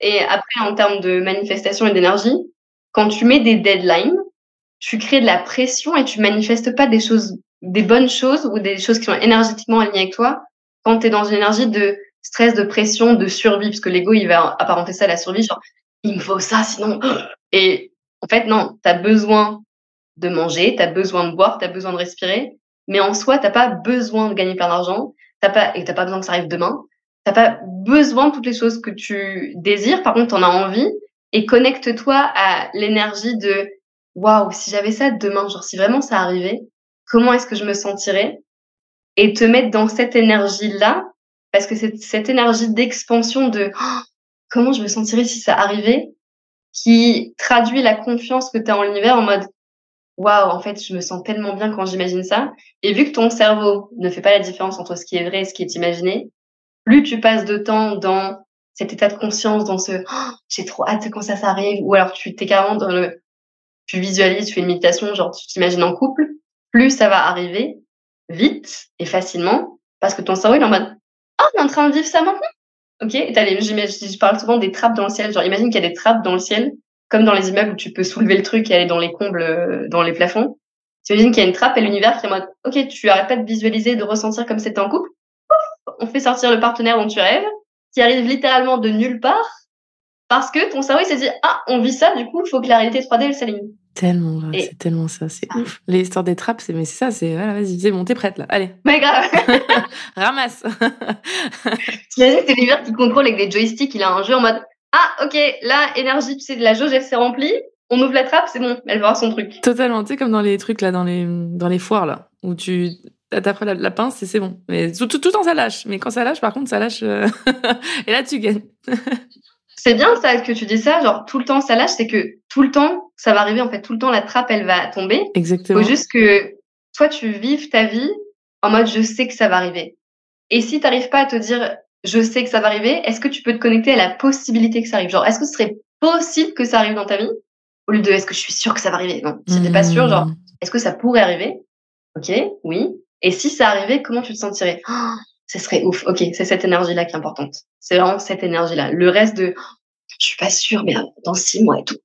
et après, en termes de manifestation et d'énergie, quand tu mets des deadlines, tu crées de la pression et tu manifestes pas des choses des bonnes choses ou des choses qui sont énergétiquement alignées avec toi quand tu es dans une énergie de stress, de pression, de survie, parce que l'ego, il va apparenter ça à la survie, genre, il me faut ça, sinon... Et en fait, non, tu as besoin de manger, tu as besoin de boire, tu as besoin de respirer, mais en soi, tu pas besoin de gagner plein d'argent, pas, et tu pas besoin que ça arrive demain, tu pas besoin de toutes les choses que tu désires, par contre, tu en as envie, et connecte-toi à l'énergie de waouh, si j'avais ça demain, genre si vraiment ça arrivait, comment est-ce que je me sentirais et te mettre dans cette énergie-là, parce que c'est cette énergie d'expansion de oh, comment je me sentirais si ça arrivait, qui traduit la confiance que tu as en l'univers en mode waouh, en fait, je me sens tellement bien quand j'imagine ça. Et vu que ton cerveau ne fait pas la différence entre ce qui est vrai et ce qui est imaginé, plus tu passes de temps dans cet état de conscience, dans ce oh, j'ai trop hâte quand ça s'arrive, ou alors tu t'es carrément dans le tu visualises, tu fais une méditation, genre tu t'imagines en couple, plus ça va arriver vite et facilement parce que ton cerveau il est en mode oh on est en train de vivre ça maintenant! Ok les, je parle souvent des trappes dans le ciel. Genre imagine qu'il y a des trappes dans le ciel comme dans les immeubles où tu peux soulever le truc et aller dans les combles euh, dans les plafonds. Imagines qu'il y a une trappe et l'univers qui est en mode ok tu arrêtes pas de visualiser de ressentir comme c'était en couple. On fait sortir le partenaire dont tu rêves qui arrive littéralement de nulle part parce que ton cerveau il s'est dit ah on vit ça du coup il faut que la réalité 3D elle s'aligne Tellement, c'est tellement ça, c'est ah. ouf. Les histoires des trappes, c'est mais c'est ça, c'est voilà, vas-y, c'est bon, t'es prête là, allez. Mais grave. Ramasse. T'imagines c'est l'univers qui contrôle avec des joysticks, il a un jeu en mode ah ok, là énergie, tu sais, la jauge elle s'est remplie, on ouvre la trappe, c'est bon, elle va avoir son truc. Totalement, tu sais comme dans les trucs là, dans les dans les foires là, où tu t'apprends la, la pince et c'est bon. Mais tout, tout, tout le temps ça lâche, mais quand ça lâche, par contre ça lâche euh, et là tu gagnes. C'est bien ça que tu dis ça, genre tout le temps ça lâche, c'est que tout le temps ça va arriver en fait, tout le temps la trappe elle va tomber. Exactement. Faut juste que toi tu vives ta vie en mode je sais que ça va arriver. Et si tu n'arrives pas à te dire je sais que ça va arriver, est-ce que tu peux te connecter à la possibilité que ça arrive? Genre est-ce que ce serait possible que ça arrive dans ta vie? Au lieu de est-ce que je suis sûr que ça va arriver? Non, si t'es pas sûr, genre mmh. est-ce que ça pourrait arriver? Ok, oui. Et si ça arrivait, comment tu te sentirais? Oh, ce serait ouf. Ok, c'est cette énergie-là qui est importante. C'est vraiment cette énergie-là. Le reste de, je suis pas sûre, mais dans six mois et tout.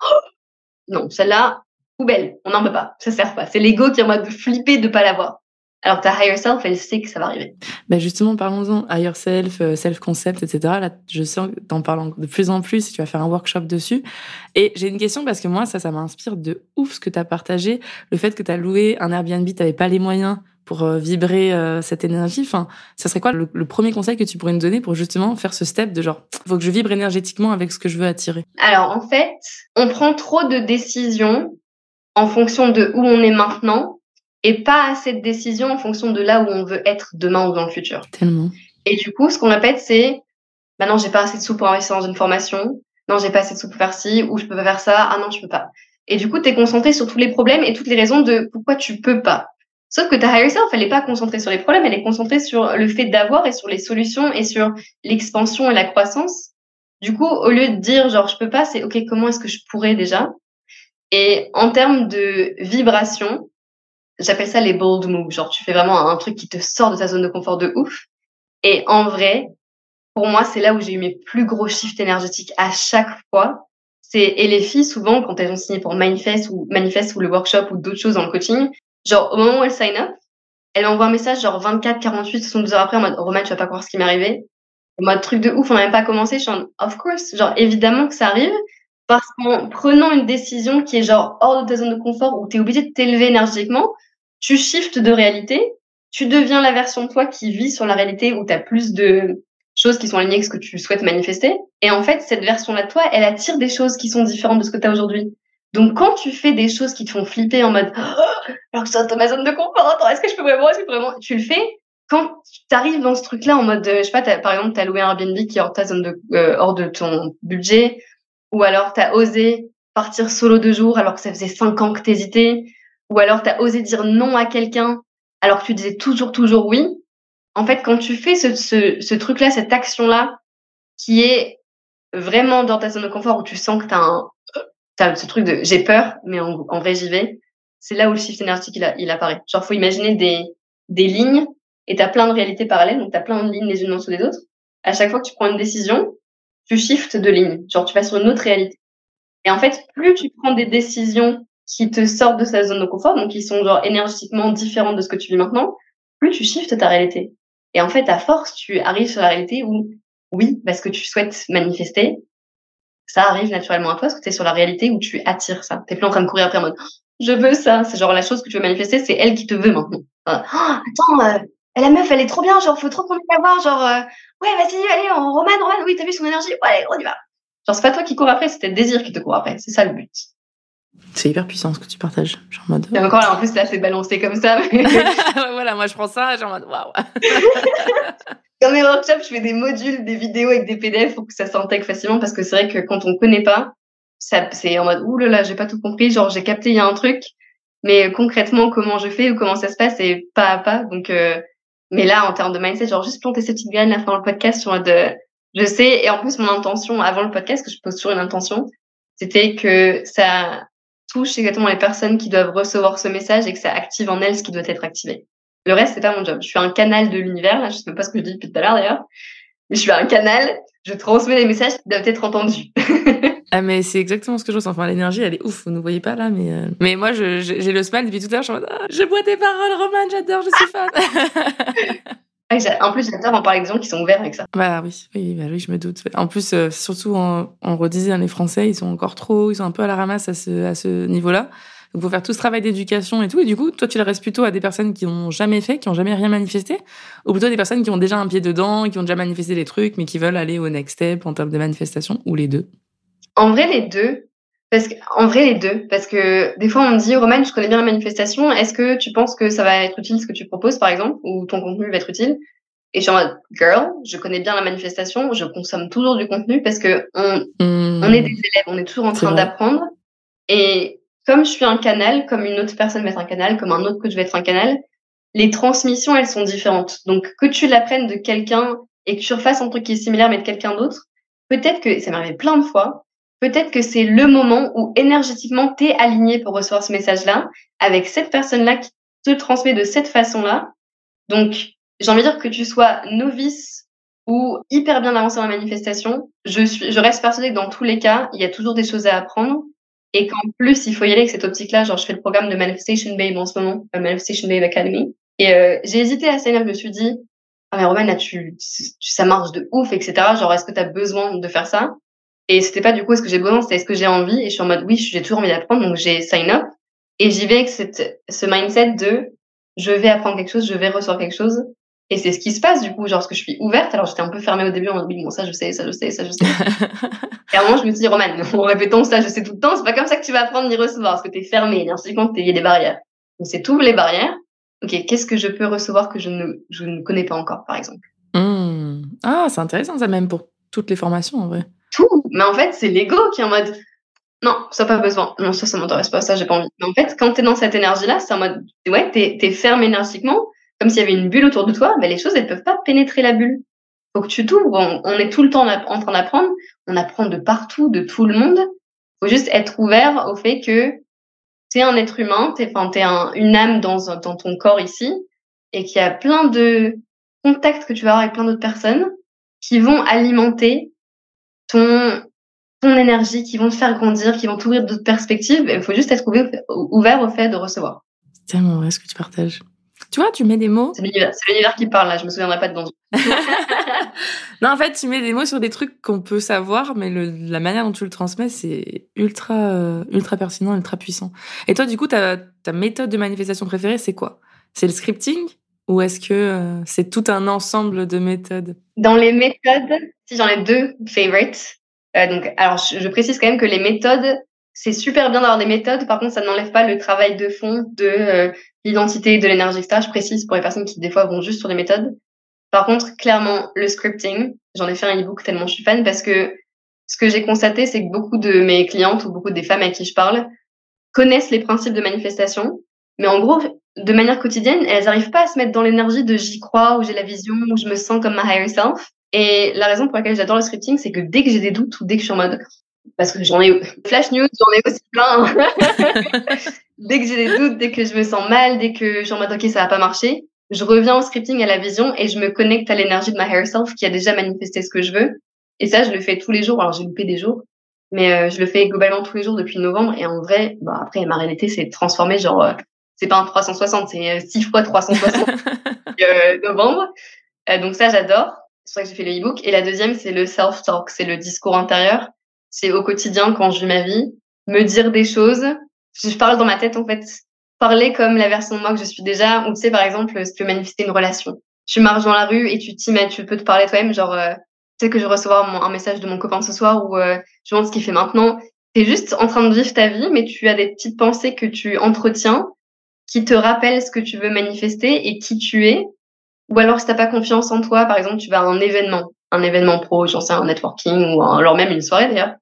Non, celle-là, poubelle. On n'en veut pas. Ça sert pas. C'est l'ego qui est en mode flipper de pas l'avoir. Alors ta higher self, elle sait que ça va arriver. Ben justement, parlons-en. Higher self, euh, self-concept, etc. Là, je sens que t'en parles de plus en plus. Tu vas faire un workshop dessus. Et j'ai une question parce que moi, ça, ça m'inspire de ouf ce que tu as partagé. Le fait que tu as loué un Airbnb, tu n'avais pas les moyens pour euh, vibrer euh, cette énergie Enfin, ça serait quoi le, premier conseil que tu pourrais nous donner pour justement faire ce step de genre, faut que je vibre énergétiquement avec ce que je veux attirer? Alors en fait, on prend trop de décisions en fonction de où on est maintenant et pas assez de décisions en fonction de là où on veut être demain ou dans le futur. Tellement. Et du coup, ce qu'on répète, c'est maintenant j'ai pas assez de sous pour investir dans une formation, non j'ai pas assez de sous pour faire ci, ou je peux pas faire ça, ah non je peux pas. Et du coup, tu es concentré sur tous les problèmes et toutes les raisons de pourquoi tu peux pas. Sauf que ta higher self, elle n'est pas concentrée sur les problèmes, elle est concentrée sur le fait d'avoir et sur les solutions et sur l'expansion et la croissance. Du coup, au lieu de dire genre je peux pas, c'est ok comment est-ce que je pourrais déjà? Et en termes de vibration, j'appelle ça les bold moves. Genre tu fais vraiment un truc qui te sort de ta zone de confort de ouf. Et en vrai, pour moi, c'est là où j'ai eu mes plus gros shifts énergétiques à chaque fois. C'est et les filles souvent quand elles ont signé pour Manifest ou Manifest ou le workshop ou d'autres choses dans le coaching, genre au moment où elles sign up, elles m'envoient un message genre 24, 48, 72 heures après en mode Roman, tu vas pas croire ce qui m'est arrivé. En mode truc de ouf, on n'a même pas commencé. Je suis en of course, genre évidemment que ça arrive parce qu'en prenant une décision qui est genre hors de ta zone de confort où tu es obligé de t'élever énergétiquement, tu shifts de réalité, tu deviens la version de toi qui vit sur la réalité où tu as plus de choses qui sont alignées avec ce que tu souhaites manifester. Et en fait, cette version-là de toi, elle attire des choses qui sont différentes de ce que tu as aujourd'hui. Donc, quand tu fais des choses qui te font flipper en mode, oh, alors que ça dans ma zone de confort, est-ce que je peux vraiment, est-ce que vraiment, tu le fais quand tu arrives dans ce truc-là en mode, je sais pas, par exemple, tu as loué un Airbnb qui est hors, ta zone de, euh, hors de ton budget, ou alors tu as osé partir solo deux jours alors que ça faisait cinq ans que t'hésitais, ou alors tu as osé dire non à quelqu'un alors que tu disais toujours, toujours oui. En fait, quand tu fais ce, ce, ce truc-là, cette action-là, qui est vraiment dans ta zone de confort où tu sens que tu as un, as ce truc de j'ai peur, mais en, en vrai j'y vais. C'est là où le shift énergétique il, il apparaît. Genre, faut imaginer des, des lignes et tu as plein de réalités parallèles, donc tu as plein de lignes les unes en dessous des autres. À chaque fois que tu prends une décision, tu shifts de ligne. Genre, tu vas sur une autre réalité. Et en fait, plus tu prends des décisions qui te sortent de sa zone de confort, donc qui sont genre énergétiquement différentes de ce que tu vis maintenant, plus tu shifts ta réalité. Et en fait, à force, tu arrives sur la réalité où, oui, parce que tu souhaites manifester, ça arrive naturellement à toi, parce que tu es sur la réalité où tu attires ça. Tu plus en train de courir après en mode, je veux ça. C'est genre la chose que tu veux manifester, c'est elle qui te veut maintenant. oh, attends, euh, la meuf, elle est trop bien, genre, faut trop qu'on aille la voir, genre, euh, ouais, vas-y, allez, on Roman, Roman, oui, t'as vu son énergie, ouais, allez, on y va. Genre, c'est pas toi qui cours après, c'est tes désirs qui te courent après. C'est ça le but. C'est hyper puissant ce que tu partages. Genre en mode. Et encore là, en plus, là, c'est balancé comme ça. voilà, moi, je prends ça, genre en mode waouh. Dans mes workshops, je fais des modules, des vidéos avec des PDF pour que ça s'intègre facilement parce que c'est vrai que quand on connaît pas, ça, c'est en mode, ouh là là, j'ai pas tout compris, genre, j'ai capté, il y a un truc, mais concrètement, comment je fais ou comment ça se passe, c'est pas à pas. Donc, euh, mais là, en termes de mindset, genre, juste planter ces petites graines là pendant le podcast sur de, je sais, et en plus, mon intention avant le podcast, que je pose toujours une intention, c'était que ça touche exactement les personnes qui doivent recevoir ce message et que ça active en elles ce qui doit être activé. Le reste, c'est pas mon job. Je suis un canal de l'univers, là, je sais même pas ce que je dis depuis tout à l'heure d'ailleurs, mais je suis un canal, je transmets des messages qui doivent être entendus. ah mais c'est exactement ce que je ressens. Enfin l'énergie elle est ouf, vous ne voyez pas là, mais euh, mais moi j'ai le smile depuis tout à l'heure. Je, suis en ah, je bois tes paroles, Roman, j'adore, je suis fan. En plus, j'adore en parler avec des gens qui sont ouverts avec ça. Bah oui, oui, bah oui je me doute. En plus, euh, surtout, en, on redisait, les Français, ils sont encore trop, ils sont un peu à la ramasse à ce, à ce niveau-là. Donc, faut faire tout ce travail d'éducation et tout. Et du coup, toi, tu le restes plutôt à des personnes qui n'ont jamais fait, qui n'ont jamais rien manifesté, ou plutôt des personnes qui ont déjà un pied dedans, qui ont déjà manifesté des trucs, mais qui veulent aller au next step en termes de manifestation, ou les deux? En vrai, les deux. Parce que, en vrai, les deux. Parce que des fois, on me dit, Roman, je connais bien la manifestation. Est-ce que tu penses que ça va être utile ce que tu proposes, par exemple, ou ton contenu va être utile? Et je suis en mode, girl, je connais bien la manifestation. Je consomme toujours du contenu parce que on, hmm. on est des élèves, on est toujours en train d'apprendre. Et comme je suis un canal, comme une autre personne va être un canal, comme un autre coach va être un canal, les transmissions, elles sont différentes. Donc, que tu l'apprennes de quelqu'un et que tu refasses un truc qui est similaire mais de quelqu'un d'autre, peut-être que, ça m'est arrivé plein de fois, peut-être que c'est le moment où énergétiquement tu es aligné pour recevoir ce message-là, avec cette personne-là qui te transmet de cette façon-là. Donc, j'ai envie de dire que tu sois novice ou hyper bien avancé dans la manifestation, je, suis, je reste persuadée que dans tous les cas, il y a toujours des choses à apprendre et qu'en plus, il faut y aller avec cette optique-là. Genre, je fais le programme de Manifestation Babe en ce moment, euh, Manifestation Babe Academy. Et euh, j'ai hésité à ça, je me suis dit, ah mais Roman, là, tu, ça marche de ouf, etc. Genre, est-ce que tu as besoin de faire ça? Et c'était pas du coup est-ce que j'ai besoin, c'était est-ce que j'ai envie? Et je suis en mode oui, j'ai toujours envie d'apprendre, donc j'ai sign up. Et j'y vais avec cette, ce mindset de je vais apprendre quelque chose, je vais recevoir quelque chose. Et c'est ce qui se passe du coup, genre parce que je suis ouverte. Alors j'étais un peu fermée au début en mode oui, bon ça je sais, ça je sais, ça je sais. et à un moment je me suis dit Roman, en répétant ça je sais tout le temps, c'est pas comme ça que tu vas apprendre ni recevoir parce que t'es fermée, énergétiquement il y a des barrières. Donc, c'est tous les barrières. OK, qu'est-ce que je peux recevoir que je ne, je ne connais pas encore, par exemple? Mmh. Ah, c'est intéressant ça même pour toutes les formations en vrai. Mais en fait, c'est l'ego qui est en mode non, ça pas besoin. Non, ça, ça m'intéresse pas, ça, j'ai pas envie. Mais en fait, quand tu es dans cette énergie-là, c'est en mode, ouais, t'es es ferme énergiquement, comme s'il y avait une bulle autour de toi, mais les choses, elles peuvent pas pénétrer la bulle. Faut que tu t'ouvres. On, est tout le temps en train d'apprendre. On apprend de partout, de tout le monde. Faut juste être ouvert au fait que t'es un être humain, t'es, enfin, t'es un, une âme dans, dans ton corps ici, et qu'il y a plein de contacts que tu vas avoir avec plein d'autres personnes qui vont alimenter ton, ton énergie, qui vont te faire grandir, qui vont t'ouvrir d'autres perspectives. Il faut juste être ouvert au fait de recevoir. C'est tellement vrai ce que tu partages. Tu vois, tu mets des mots. C'est l'univers qui parle là, je me souviendrai pas de nom. non, en fait, tu mets des mots sur des trucs qu'on peut savoir, mais la manière dont tu le transmets, c'est ultra, euh, ultra pertinent, ultra puissant. Et toi, du coup, ta, ta méthode de manifestation préférée, c'est quoi? C'est le scripting ou est-ce que euh, c'est tout un ensemble de méthodes? Dans les méthodes, si j'en ai deux favorites, euh, donc, alors, je, précise quand même que les méthodes, c'est super bien d'avoir des méthodes. Par contre, ça n'enlève pas le travail de fond de euh, l'identité, de l'énergie, etc. Je précise pour les personnes qui, des fois, vont juste sur les méthodes. Par contre, clairement, le scripting, j'en ai fait un e-book tellement je suis fan parce que ce que j'ai constaté, c'est que beaucoup de mes clientes ou beaucoup des femmes à qui je parle connaissent les principes de manifestation, mais en gros, de manière quotidienne, elles n'arrivent pas à se mettre dans l'énergie de j'y crois ou j'ai la vision ou je me sens comme ma higher self. Et la raison pour laquelle j'adore le scripting, c'est que dès que j'ai des doutes ou dès que je suis en mode, parce que j'en ai flash news, j'en ai aussi plein. dès que j'ai des doutes, dès que je me sens mal, dès que je suis en mode ok ça va pas marcher, je reviens au scripting à la vision et je me connecte à l'énergie de ma higher self qui a déjà manifesté ce que je veux. Et ça, je le fais tous les jours. Alors j'ai loupé des jours, mais euh, je le fais globalement tous les jours depuis novembre. Et en vrai, bah après ma réalité s'est transformée genre euh, c'est pas un 360, c'est 6 euh, fois 360 novembre. donc ça, j'adore. C'est pour ça que j'ai fait le e-book. Et la deuxième, c'est le self-talk, c'est le discours intérieur. C'est au quotidien, quand je vis ma vie, me dire des choses. Je parle dans ma tête, en fait. Parler comme la version de moi que je suis déjà. Ou tu sais, par exemple, si tu veux manifester une relation. Tu marches dans la rue et tu t'imagines, tu peux te parler toi-même, genre, euh, tu sais que je vais recevoir un message de mon copain ce soir ou euh, je demande ce qu'il fait maintenant. Tu es juste en train de vivre ta vie, mais tu as des petites pensées que tu entretiens qui te rappellent ce que tu veux manifester et qui tu es ou alors, si t'as pas confiance en toi, par exemple, tu vas à un événement, un événement pro, j'en sais, un networking, ou alors même une soirée d'ailleurs.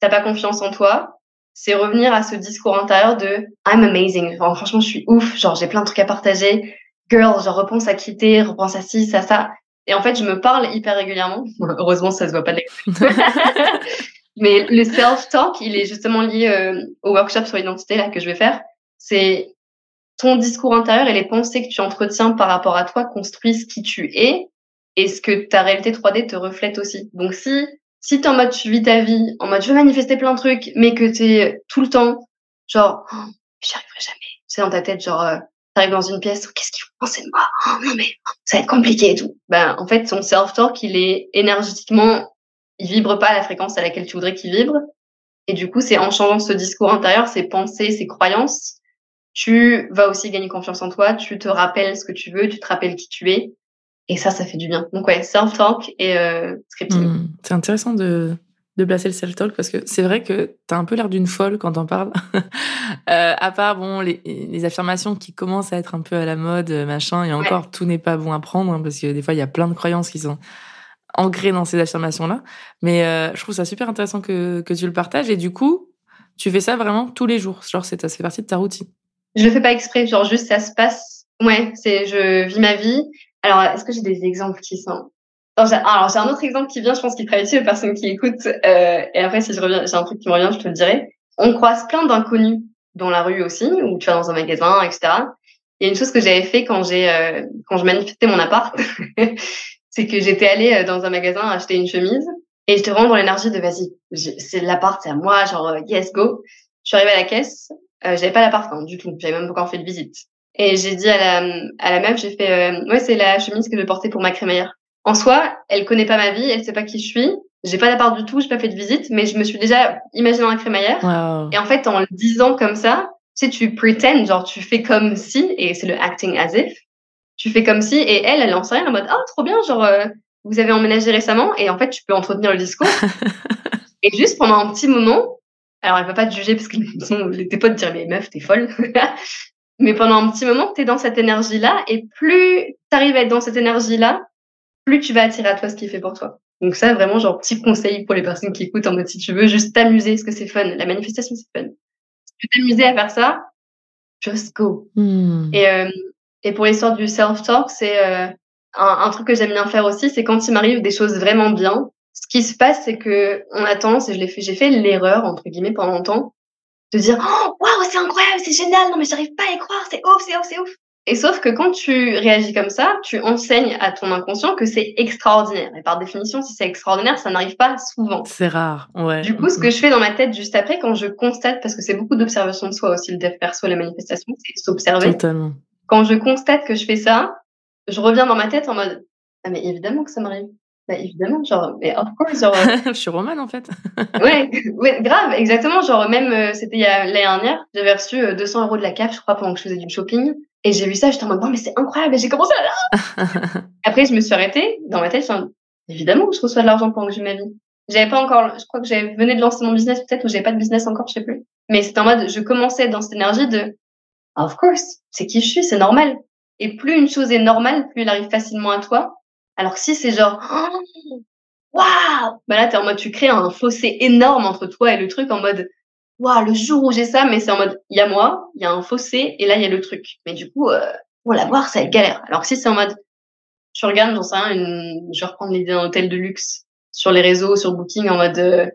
T'as pas confiance en toi, c'est revenir à ce discours intérieur de I'm amazing. franchement, je suis ouf. Genre, j'ai plein de trucs à partager. Girl, genre, repense à quitter, repense à ci, ça, ça. Et en fait, je me parle hyper régulièrement. Heureusement, ça se voit pas de Mais le self-talk, il est justement lié euh, au workshop sur l'identité là que je vais faire. C'est ton discours intérieur et les pensées que tu entretiens par rapport à toi construisent qui tu es et ce que ta réalité 3D te reflète aussi. Donc si si t'es en mode tu vis ta vie, en mode je veux manifester plein de trucs, mais que t'es tout le temps genre oh, j'y arriverai jamais. Sais dans ta tête genre euh, t'arrives dans une pièce, qu'est-ce qu'ils vont penser de moi? Oh, Non mais ça va être compliqué et tout. Ben en fait ton self-talk il est énergétiquement il vibre pas à la fréquence à laquelle tu voudrais qu'il vibre. Et du coup, c'est en changeant ce discours intérieur, ces pensées, ces croyances, tu vas aussi gagner confiance en toi, tu te rappelles ce que tu veux, tu te rappelles qui tu es. Et ça, ça fait du bien. Donc ouais, self-talk et euh, scripting. Hmm. c'est intéressant de, de placer le self-talk parce que c'est vrai que tu as un peu l'air d'une folle quand on parles. euh, à part, bon, les, les, affirmations qui commencent à être un peu à la mode, machin, et encore, tout n'est pas bon à prendre hein, parce que des fois, il y a plein de croyances qui sont ancrées dans ces affirmations-là. Mais euh, je trouve ça super intéressant que, que tu le partages et du coup, tu fais ça vraiment tous les jours. Genre, ça fait partie de ta routine. Je le fais pas exprès, genre juste ça se passe. Ouais, c'est je vis ma vie. Alors, est-ce que j'ai des exemples qui sont? Alors, j'ai un autre exemple qui vient, je pense qu'il ferait utile aux personnes qui écoutent. Euh, et après, si je reviens, j'ai un truc qui me revient, je te le dirai. On croise plein d'inconnus dans la rue aussi, ou tu vas dans un magasin, etc. Il y a une chose que j'avais fait quand j'ai euh, quand je manifestais mon appart, c'est que j'étais allée euh, dans un magasin acheter une chemise et j'étais vraiment dans l'énergie de vas-y, c'est l'appart, c'est à moi, genre euh, yes go. Je suis arrivée à la caisse, euh, j'avais pas l'appart du tout, j'avais même pas encore fait de visite. Et j'ai dit à la, à la meuf, j'ai fait, euh, ouais, c'est la chemise que je portais pour ma crémaillère. En soi, elle connaît pas ma vie, elle sait pas qui je suis. J'ai pas d'appart du tout, j'ai pas fait de visite, mais je me suis déjà imaginée dans la crémaillère. Et en fait, en le disant comme ça, tu sais, tu pretends, genre tu fais comme si, et c'est le acting as if. Tu fais comme si, et elle, elle en sait rien, en mode, oh, trop bien, genre, euh, vous avez emménagé récemment, et en fait, tu peux entretenir le discours. et juste pendant un petit moment, alors, elle va pas te juger parce que tes potes dire mais meuf, t'es folle. mais pendant un petit moment, tu es dans cette énergie-là, et plus tu arrives à être dans cette énergie-là, plus tu vas attirer à toi ce qui est fait pour toi. Donc ça, vraiment, genre, petit conseil pour les personnes qui écoutent en mode, si tu veux juste t'amuser, parce que c'est fun. La manifestation, c'est fun. Si tu veux t'amuser à faire ça, just go. Hmm. Et, euh, et pour l'histoire du self-talk, c'est euh, un, un, truc que j'aime bien faire aussi, c'est quand il m'arrive des choses vraiment bien, ce qui se passe, c'est que on a tendance, et je l'ai fait, j'ai fait l'erreur, entre guillemets, pendant longtemps, de dire, oh, waouh, c'est incroyable, c'est génial, non, mais j'arrive pas à y croire, c'est ouf, c'est ouf, c'est ouf. Et sauf que quand tu réagis comme ça, tu enseignes à ton inconscient que c'est extraordinaire. Et par définition, si c'est extraordinaire, ça n'arrive pas souvent. C'est rare, ouais. Du coup, ce que je fais dans ma tête juste après, quand je constate, parce que c'est beaucoup d'observation de soi aussi, le dev perso, la manifestation, c'est s'observer. Totalement. Quand je constate que je fais ça, je reviens dans ma tête en mode, ah, mais évidemment que ça m'arrive. Bah, évidemment, genre, mais of course, genre. je suis romane, en fait. ouais, ouais, grave, exactement. Genre, même, euh, c'était l'année dernière, j'avais reçu 200 euros de la CAF, je crois, pendant que je faisais du shopping. Et j'ai vu ça, j'étais en mode, bon, mais c'est incroyable, et j'ai commencé à. Après, je me suis arrêtée. Dans ma tête, je suis évidemment, je reçois de l'argent pendant que j'ai ma vie. J'avais pas encore, je crois que j'avais venais de lancer mon business, peut-être, ou j'avais pas de business encore, je sais plus. Mais c'était en mode, je commençais dans cette énergie de, of course, c'est qui je suis, c'est normal. Et plus une chose est normale, plus elle arrive facilement à toi. Alors si c'est genre, waouh, bah là, t'es en mode, tu crées un fossé énorme entre toi et le truc en mode, waouh, le jour où j'ai ça, mais c'est en mode, il y a moi, il y a un fossé, et là, il y a le truc. Mais du coup, euh, pour l'avoir, ça va être galère. Alors si c'est en mode, tu regardes, j'en sais rien, une, je vais reprendre l'idée d'un hôtel de luxe sur les réseaux, sur Booking, en mode, euh,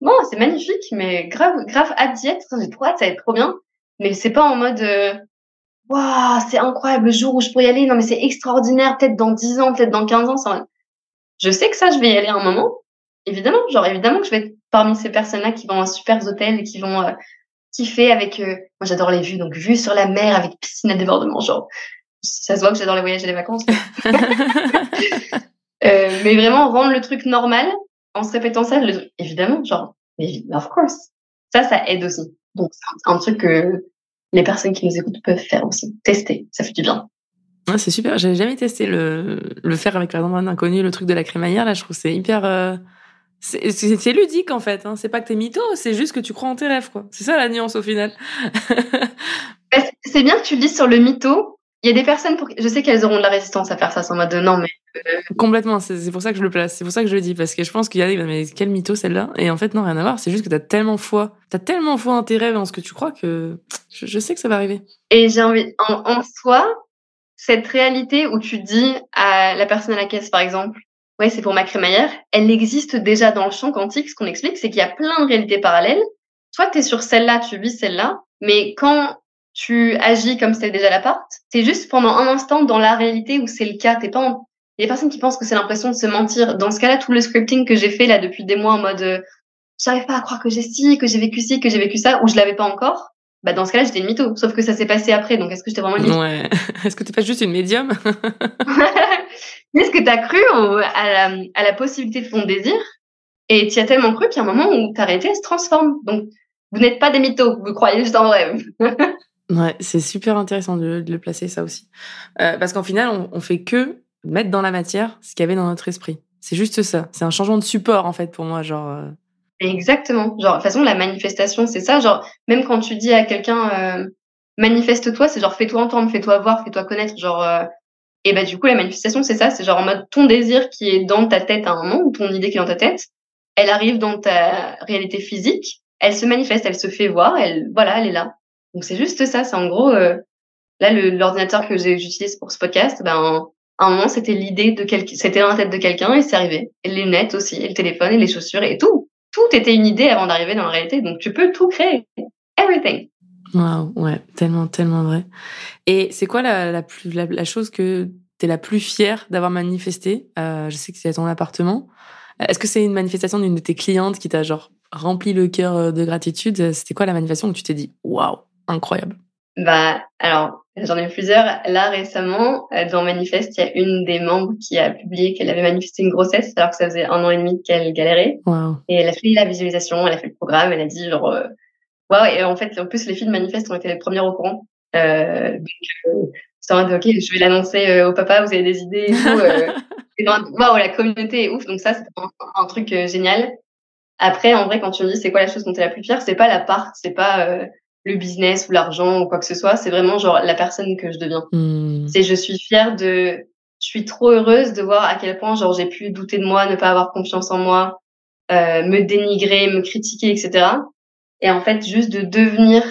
bon, c'est magnifique, mais grave, grave à diète, j'ai trop hâte, ça va être trop bien. Mais c'est pas en mode, euh, waouh, c'est incroyable, le jour où je pourrais y aller, non, mais c'est extraordinaire, peut-être dans 10 ans, peut-être dans 15 ans, ça... je sais que ça, je vais y aller un moment. Évidemment, genre, évidemment que je vais être parmi ces personnes-là qui vont à super hôtels et qui vont euh, kiffer avec, euh... moi j'adore les vues, donc vues sur la mer avec piscine à débordement, genre, ça se voit que j'adore les voyages et les vacances. euh, mais vraiment, rendre le truc normal en se répétant ça, le... évidemment, genre, of course. Ça, ça aide aussi. Donc, c'est un truc que les personnes qui nous écoutent peuvent faire aussi. Tester, ça fait du bien. Ouais, c'est super. J'avais jamais testé le, le faire avec, par exemple, un inconnu, le truc de la crémaillère. Là, je trouve c'est hyper. Euh... C'est ludique, en fait. Hein. C'est pas que t'es mytho, c'est juste que tu crois en tes rêves, quoi. C'est ça la nuance au final. C'est bien que tu le dises sur le mytho. Il y a des personnes, pour... je sais qu'elles auront de la résistance à faire ça, sans mode de non, mais. Complètement, c'est pour ça que je le place. C'est pour ça que je le dis, parce que je pense qu'il y a des, mais quel mytho celle-là? Et en fait, non, rien à voir. C'est juste que t'as tellement foi, t'as tellement foi en tes rêves, en ce que tu crois, que je, sais que ça va arriver. Et j'ai envie, en, en soi, cette réalité où tu dis à la personne à la caisse, par exemple, ouais, c'est pour ma crémaillère, elle existe déjà dans le champ quantique. Ce qu'on explique, c'est qu'il y a plein de réalités parallèles. Toi, tu es sur celle-là, tu vis celle-là, mais quand tu agis comme c'était déjà l'appart, c'est juste pendant un instant dans la réalité où c'est le cas. T'es pas en... Il y a des personnes qui pensent que c'est l'impression de se mentir. Dans ce cas-là, tout le scripting que j'ai fait là depuis des mois en mode euh, j'arrive pas à croire que j'ai ci, que j'ai vécu ci, que j'ai vécu ça, ou je l'avais pas encore. Bah dans ce cas-là, j'étais une mytho. Sauf que ça s'est passé après. Donc est-ce que j'étais vraiment une mytho? Ouais. Est-ce que t'es pas juste une médium? Est-ce que t'as cru au, à, la, à la possibilité de ton désir? Et tu as tellement cru qu'il y a un moment où ta réalité se transforme. Donc vous n'êtes pas des mythos. Vous croyez juste en rêve. Ouais, c'est super intéressant de, de, le placer ça aussi. Euh, parce qu'en final, on, on, fait que mettre dans la matière ce qu'il y avait dans notre esprit. C'est juste ça. C'est un changement de support en fait pour moi, genre. Euh... Exactement. Genre, de toute façon, la manifestation, c'est ça. Genre, même quand tu dis à quelqu'un euh, manifeste-toi, c'est genre fais-toi entendre, fais-toi voir, fais-toi connaître. Genre, euh, et bah du coup, la manifestation, c'est ça. C'est genre en mode ton désir qui est dans ta tête à un moment ou ton idée qui est dans ta tête, elle arrive dans ta réalité physique, elle se manifeste, elle se fait voir, elle voilà, elle est là. Donc c'est juste ça, c'est en gros, euh, là l'ordinateur que j'utilise pour ce podcast, ben à un moment c'était l'idée de quelqu'un, c'était dans la tête de quelqu'un et c'est arrivé. Et les lunettes aussi, et le téléphone et les chaussures et tout, tout était une idée avant d'arriver dans la réalité. Donc tu peux tout créer, everything. Waouh, ouais, tellement, tellement vrai. Et c'est quoi la, la, plus, la, la chose que tu es la plus fière d'avoir manifesté euh, Je sais que c'est ton appartement. Est-ce que c'est une manifestation d'une de tes clientes qui t'a genre rempli le cœur de gratitude? C'était quoi la manifestation où tu t'es dit waouh, incroyable? Bah, alors, j'en ai plusieurs. Là, récemment, dans Manifeste, il y a une des membres qui a publié qu'elle avait manifesté une grossesse alors que ça faisait un an et demi qu'elle galérait. Wow. Et elle a fait la visualisation, elle a fait le programme, elle a dit genre, euh, waouh, et en fait, en plus, les filles de Manifeste ont été les premières au courant. Euh, donc, euh, c'est en ok, je vais l'annoncer euh, au papa, vous avez des idées et tout. Euh, et waouh, la communauté est ouf. Donc ça, c'est un, un, truc euh, génial. Après, en vrai, quand tu me dis c'est quoi la chose dont tu es la plus fière, c'est pas la part, c'est pas le business ou l'argent ou quoi que ce soit. C'est vraiment genre la personne que je deviens. Hmm. C'est je suis fière de, je suis trop heureuse de voir à quel point genre j'ai pu douter de moi, ne pas avoir confiance en moi, euh, me dénigrer, me critiquer, etc. Et en fait, juste de devenir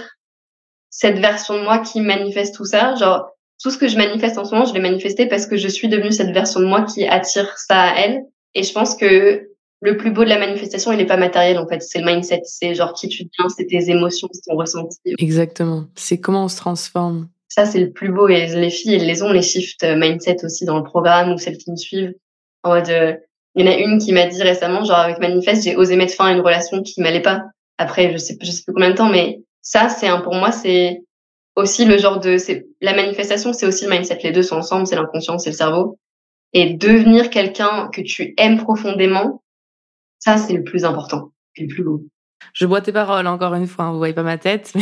cette version de moi qui manifeste tout ça, genre tout ce que je manifeste en ce moment, je l'ai manifesté parce que je suis devenue cette version de moi qui attire ça à elle. Et je pense que le plus beau de la manifestation, il n'est pas matériel en fait, c'est le mindset, c'est genre qui tu deviens, c'est tes émotions, c'est ton ressenti. Exactement. C'est comment on se transforme. Ça, c'est le plus beau et les filles, elles les ont les shift mindset aussi dans le programme ou celles qui me suivent. En mode, euh, il y en a une qui m'a dit récemment, genre avec Manifest, j'ai osé mettre fin à une relation qui m'allait pas. Après, je sais, je sais plus combien de temps, mais ça, c'est un, pour moi, c'est aussi le genre de, c'est, la manifestation, c'est aussi le mindset. Les deux sont ensemble, c'est l'inconscient, c'est le cerveau. Et devenir quelqu'un que tu aimes profondément, ça, c'est le plus important, le plus beau. Je bois tes paroles encore une fois, hein, vous voyez pas ma tête.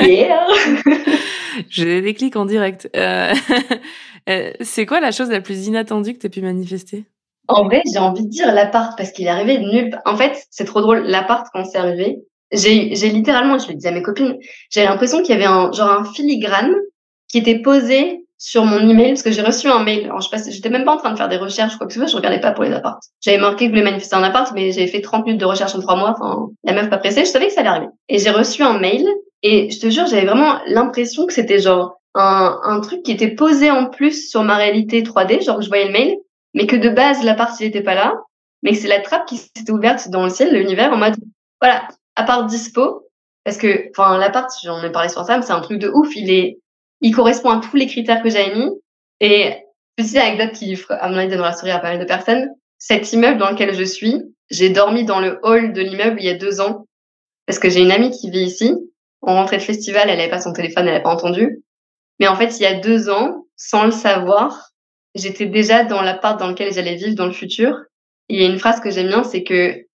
Yeah. J'ai des clics en direct. Euh, euh, c'est quoi la chose la plus inattendue que tu as pu manifester? En vrai, j'ai envie de dire l'appart parce qu'il est arrivé de nulle part. En fait, c'est trop drôle. L'appart, quand c'est arrivé, j'ai, j'ai littéralement, je le disais à mes copines, j'avais l'impression qu'il y avait un, genre un filigrane qui était posé sur mon email parce que j'ai reçu un mail. Alors, je passe, j'étais même pas en train de faire des recherches quoi que ce soit, je regardais pas pour les apparts. J'avais marqué que je voulais manifester un appart, mais j'avais fait 30 minutes de recherche en trois mois. Enfin, la meuf pas pressée, je savais que ça allait arriver. Et j'ai reçu un mail et je te jure, j'avais vraiment l'impression que c'était genre un, un truc qui était posé en plus sur ma réalité 3D, genre que je voyais le mail, mais que de base l'appart il était pas là, mais que c'est la trappe qui s'était ouverte dans le ciel, l'univers en mode voilà, appart dispo parce que enfin l'appart, j'en ai parlé sur Sam, c'est un truc de ouf, il est il correspond à tous les critères que j'avais mis. Et petite anecdote qui, à mon avis, donnera sourire à pas mal de personnes. Cet immeuble dans lequel je suis, j'ai dormi dans le hall de l'immeuble il y a deux ans parce que j'ai une amie qui vit ici. On rentrait de festival, elle avait pas son téléphone, elle avait pas entendu. Mais en fait, il y a deux ans, sans le savoir, j'étais déjà dans l'appart dans lequel j'allais vivre dans le futur. Il y a une phrase que j'aime bien, c'est que,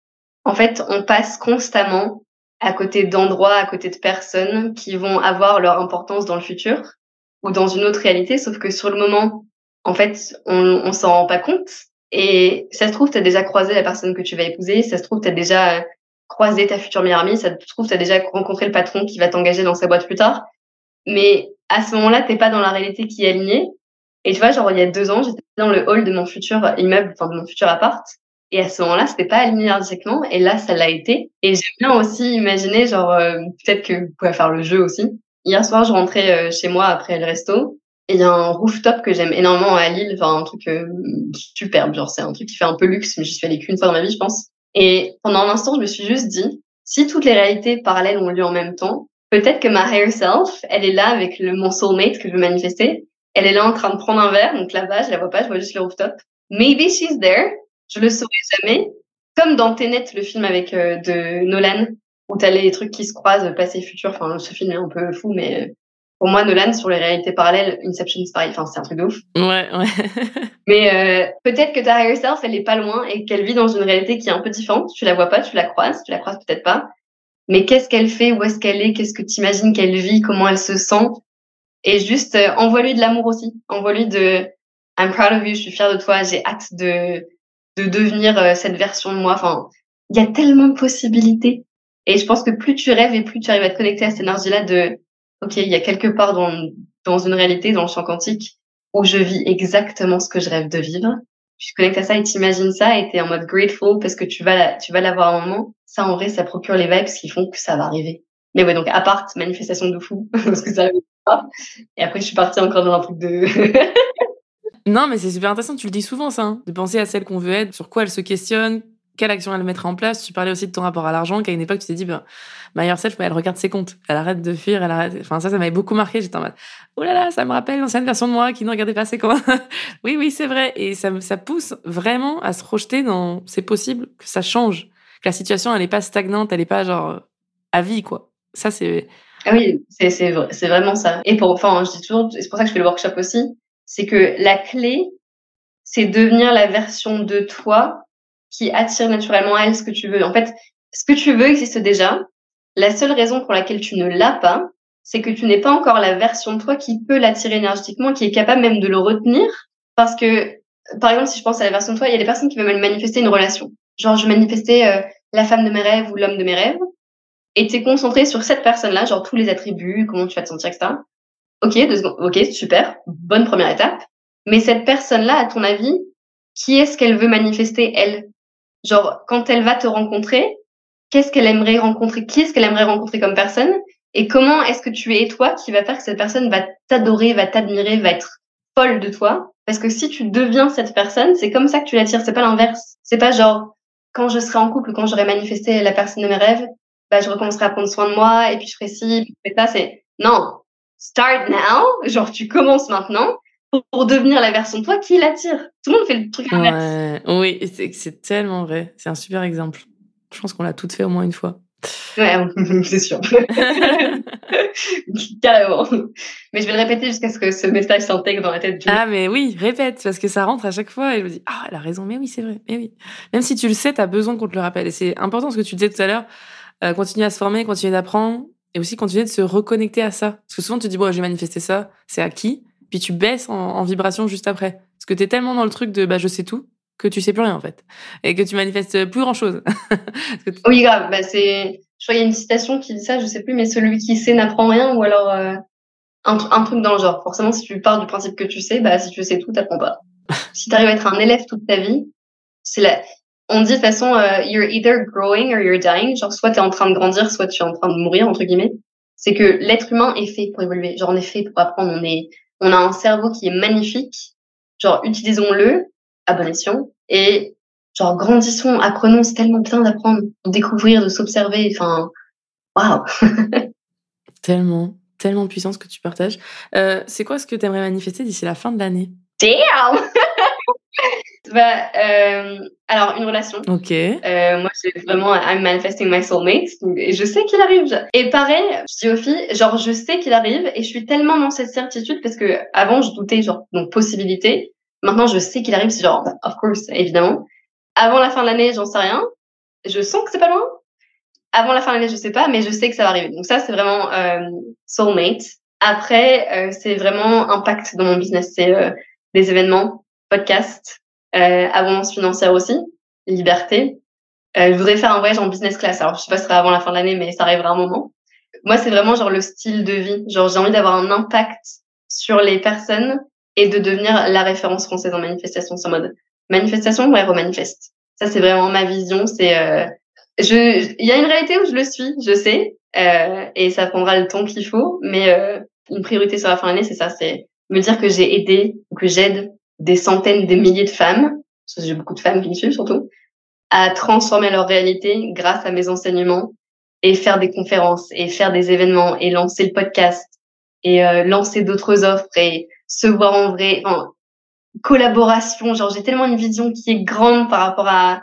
en fait, on passe constamment à côté d'endroits, à côté de personnes qui vont avoir leur importance dans le futur ou dans une autre réalité, sauf que sur le moment, en fait, on, on s'en rend pas compte. Et ça se trouve, tu as déjà croisé la personne que tu vas épouser, ça se trouve, tu as déjà croisé ta future meilleure amie, ça se trouve, tu as déjà rencontré le patron qui va t'engager dans sa boîte plus tard. Mais à ce moment-là, t'es pas dans la réalité qui est alignée. Et tu vois, genre, il y a deux ans, j'étais dans le hall de mon futur immeuble, enfin, de mon futur appart. Et à ce moment-là, c'était pas aligné énergétiquement. Et là, ça l'a été. Et j'aime bien aussi imaginer, genre, euh, peut-être que vous pouvez faire le jeu aussi. Hier soir, je rentrais euh, chez moi après le resto. Et il y a un rooftop que j'aime énormément à Lille. Enfin, un truc euh, superbe. Genre, c'est un truc qui fait un peu luxe, mais je suis allée qu'une fois dans ma vie, je pense. Et pendant un instant, je me suis juste dit, si toutes les réalités parallèles ont lieu en même temps, peut-être que ma higher self, elle est là avec mon soulmate que je veux manifester. Elle est là en train de prendre un verre. Donc là-bas, je la vois pas, je vois juste le rooftop. Maybe she's there. Je le saurai jamais. Comme dans Tenet, le film avec euh, de Nolan, où tu as les trucs qui se croisent, passé, futur. Enfin, ce film est un peu fou, mais euh, pour moi, Nolan, sur les réalités parallèles, Inception, c'est pareil. Enfin, c'est un truc de ouf. Ouais, ouais. mais euh, peut-être que ta higher self, elle est pas loin et qu'elle vit dans une réalité qui est un peu différente. Tu la vois pas, tu la croises, tu la croises peut-être pas. Mais qu'est-ce qu'elle fait? Où est-ce qu'elle est? Qu'est-ce que tu imagines qu'elle vit? Comment elle se sent? Et juste, euh, envoie-lui de l'amour aussi. Envoie-lui de I'm proud of you, je suis fière de toi, j'ai hâte de de devenir euh, cette version de moi. Enfin, il y a tellement de possibilités. Et je pense que plus tu rêves et plus tu arrives à te connecter à cette énergie-là de, OK, il y a quelque part dans, dans une réalité, dans le champ quantique, où je vis exactement ce que je rêve de vivre. Tu te connectes à ça et t'imagines ça et t'es en mode grateful parce que tu vas la, tu vas l'avoir un moment. Ça, en vrai, ça procure les vibes qui font que ça va arriver. Mais ouais, donc, à part manifestation de fou, parce que ça. Et après, je suis partie encore dans un truc de, Non, mais c'est super intéressant, tu le dis souvent ça, hein, de penser à celle qu'on veut être, sur quoi elle se questionne, quelle action elle mettra en place. Tu parlais aussi de ton rapport à l'argent, qu'à une époque tu t'es dit, ben, ma self, elle regarde ses comptes, elle arrête de fuir, elle arrête. Enfin, ça, ça m'avait beaucoup marqué. J'étais en mode, oh là là, ça me rappelle l'ancienne version de moi qui ne regardait pas ses comptes. oui, oui, c'est vrai. Et ça, ça pousse vraiment à se projeter dans, c'est possible que ça change, que la situation, elle est pas stagnante, elle est pas genre à vie, quoi. Ça, c'est. Ah oui, c'est vraiment ça. Et pour, enfin, je dis toujours, c'est pour ça que je fais le workshop aussi c'est que la clé, c'est devenir la version de toi qui attire naturellement à elle ce que tu veux. En fait, ce que tu veux existe déjà. La seule raison pour laquelle tu ne l'as pas, c'est que tu n'es pas encore la version de toi qui peut l'attirer énergétiquement, qui est capable même de le retenir. Parce que, par exemple, si je pense à la version de toi, il y a des personnes qui veulent manifester une relation. Genre, je manifestais euh, la femme de mes rêves ou l'homme de mes rêves. et t'es concentré sur cette personne-là, genre tous les attributs, comment tu vas te sentir, etc. Ok, deux secondes. Ok, super. Bonne première étape. Mais cette personne-là, à ton avis, qui est-ce qu'elle veut manifester, elle? Genre, quand elle va te rencontrer, qu'est-ce qu'elle aimerait rencontrer? Qui est-ce qu'elle aimerait rencontrer comme personne? Et comment est-ce que tu es toi qui va faire que cette personne va t'adorer, va t'admirer, va être folle de toi? Parce que si tu deviens cette personne, c'est comme ça que tu l'attires. C'est pas l'inverse. C'est pas genre, quand je serai en couple, quand j'aurai manifesté la personne de mes rêves, bah, je recommencerai à prendre soin de moi et puis je ferai ci, puis ça. C'est, non. Start now. Genre, tu commences maintenant pour devenir la version de toi qui l'attire. Tout le monde fait le truc inverse. oui, c'est tellement vrai. C'est un super exemple. Je pense qu'on l'a toutes fait au moins une fois. Ouais, c'est sûr. Carrément. Mais je vais le répéter jusqu'à ce que ce message s'intègre dans la tête du Ah, mais oui, répète, parce que ça rentre à chaque fois et je me dis, ah, elle a raison, mais oui, c'est vrai, mais oui. Même si tu le sais, tu as besoin qu'on te le rappelle. Et c'est important ce que tu disais tout à l'heure, euh, continuer à se former, continuer d'apprendre et aussi continuer de se reconnecter à ça. Parce que souvent, tu te dis, bon, j'ai manifesté ça, c'est à qui? Puis tu baisses en, en vibration juste après. Parce que tu es tellement dans le truc de, bah, je sais tout, que tu sais plus rien en fait et que tu manifestes plus grand chose. Oui, grave. Bah, c'est, je crois qu'il y a une citation qui dit ça, je sais plus, mais celui qui sait n'apprend rien ou alors euh, un, un, truc dans le genre. Forcément, si tu pars du principe que tu sais, bah si tu sais tout, t'apprends pas. si tu arrives à être un élève toute ta vie, c'est la. On dit de toute façon, uh, you're either growing or you're dying. Genre, soit tu es en train de grandir, soit tu es en train de mourir entre guillemets. C'est que l'être humain est fait pour évoluer. Genre, on est fait pour apprendre. On est, on a un cerveau qui est magnifique. Genre, utilisons-le à bon escient et genre grandissons, apprenons, c'est tellement bien d'apprendre, de découvrir, de s'observer, enfin, waouh. tellement, tellement puissant ce que tu partages. Euh, c'est quoi ce que tu aimerais manifester d'ici la fin de l'année? Damn bah, euh, alors une relation. Ok. Euh, moi, j'ai vraiment I'm manifesting my soulmate et je sais qu'il arrive. Et pareil, je dis aux filles, genre je sais qu'il arrive et je suis tellement dans cette certitude parce que avant je doutais genre donc possibilité. Maintenant, je sais qu'il arrive, c'est genre, of course, évidemment. Avant la fin de l'année, j'en sais rien. Je sens que c'est pas loin. Avant la fin de l'année, je sais pas, mais je sais que ça va arriver. Donc ça, c'est vraiment euh, soulmate. Après, euh, c'est vraiment impact dans mon business. C'est euh, des événements, podcasts, euh, abondance financière aussi, liberté. Euh, je voudrais faire un voyage en business class. Alors, je sais pas si ce sera avant la fin de l'année, mais ça arrivera un moment. Moi, c'est vraiment genre le style de vie. Genre, j'ai envie d'avoir un impact sur les personnes et de devenir la référence française en manifestation. C'est en mode manifestation, ouais, remanifeste. Ça, c'est vraiment ma vision. C'est, euh, il y a une réalité où je le suis, je sais, euh, et ça prendra le temps qu'il faut. Mais une priorité sur la fin de l'année, c'est ça, c'est me dire que j'ai aidé ou que j'aide des centaines, des milliers de femmes, parce que j'ai beaucoup de femmes qui me suivent surtout, à transformer leur réalité grâce à mes enseignements et faire des conférences et faire des événements et lancer le podcast et euh, lancer d'autres offres et se voir en vrai, enfin, collaboration. Genre, j'ai tellement une vision qui est grande par rapport à,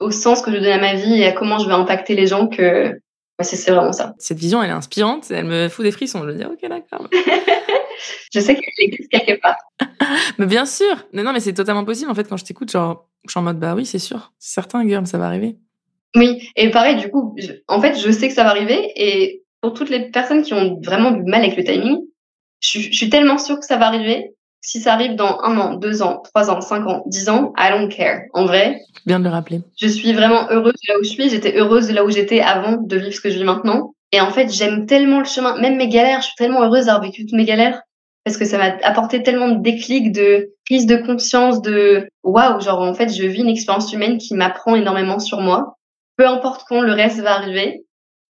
au sens que je donne à ma vie et à comment je vais impacter les gens que c'est vraiment ça. Cette vision, elle est inspirante, elle me fout des frissons. Je me dis, ok, d'accord. je sais qu'elle existe quelque part. mais bien sûr. Non, non, mais c'est totalement possible. En fait, quand je t'écoute, genre, je suis en mode, bah oui, c'est sûr. C'est certain, girl, ça va arriver. Oui. Et pareil, du coup, en fait, je sais que ça va arriver. Et pour toutes les personnes qui ont vraiment du mal avec le timing, je, je, suis tellement sûre que ça va arriver. Si ça arrive dans un an, deux ans, trois ans, cinq ans, dix ans, I don't care. En vrai. Bien de le rappeler. Je suis vraiment heureuse de là où je suis. J'étais heureuse de là où j'étais avant de vivre ce que je vis maintenant. Et en fait, j'aime tellement le chemin, même mes galères. Je suis tellement heureuse d'avoir vécu toutes mes galères parce que ça m'a apporté tellement de déclics, de prise de conscience, de waouh, genre en fait, je vis une expérience humaine qui m'apprend énormément sur moi. Peu importe quand le reste va arriver,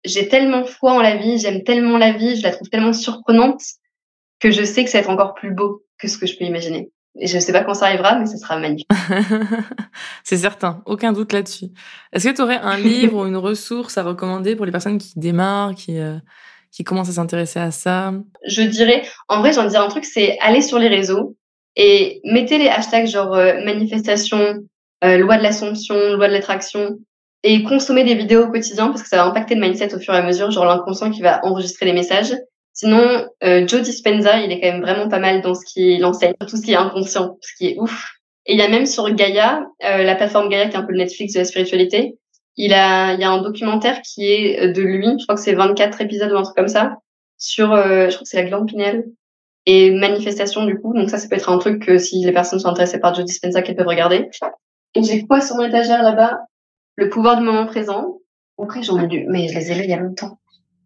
j'ai tellement foi en la vie, j'aime tellement la vie, je la trouve tellement surprenante que je sais que ça va être encore plus beau que ce que je peux imaginer. Et je ne sais pas quand ça arrivera, mais ça sera magnifique. c'est certain, aucun doute là-dessus. Est-ce que tu aurais un livre ou une ressource à recommander pour les personnes qui démarrent, qui, euh, qui commencent à s'intéresser à ça? Je dirais, en vrai, j'en dirais un truc, c'est aller sur les réseaux et mettez les hashtags genre euh, manifestation, euh, loi de l'assomption, loi de l'attraction, et consommer des vidéos au quotidien parce que ça va impacter le mindset au fur et à mesure, genre l'inconscient qui va enregistrer les messages. Sinon, euh, Joe Dispenza, il est quand même vraiment pas mal dans ce qu'il enseigne, tout ce qui est inconscient, ce qui est ouf. Et il y a même sur Gaia, euh, la plateforme Gaia qui est un peu le Netflix de la spiritualité, il a, il y a un documentaire qui est euh, de lui, je crois que c'est 24 épisodes ou un truc comme ça, sur, euh, je crois que c'est la glande pinéale et manifestation du coup. Donc ça, ça peut être un truc que si les personnes sont intéressées par Joe Dispenza, qu'elles peuvent regarder. Et j'ai quoi sur mon étagère là-bas? Le pouvoir du moment présent. Après, j'en ai lu, mais je les ai lus il y a longtemps.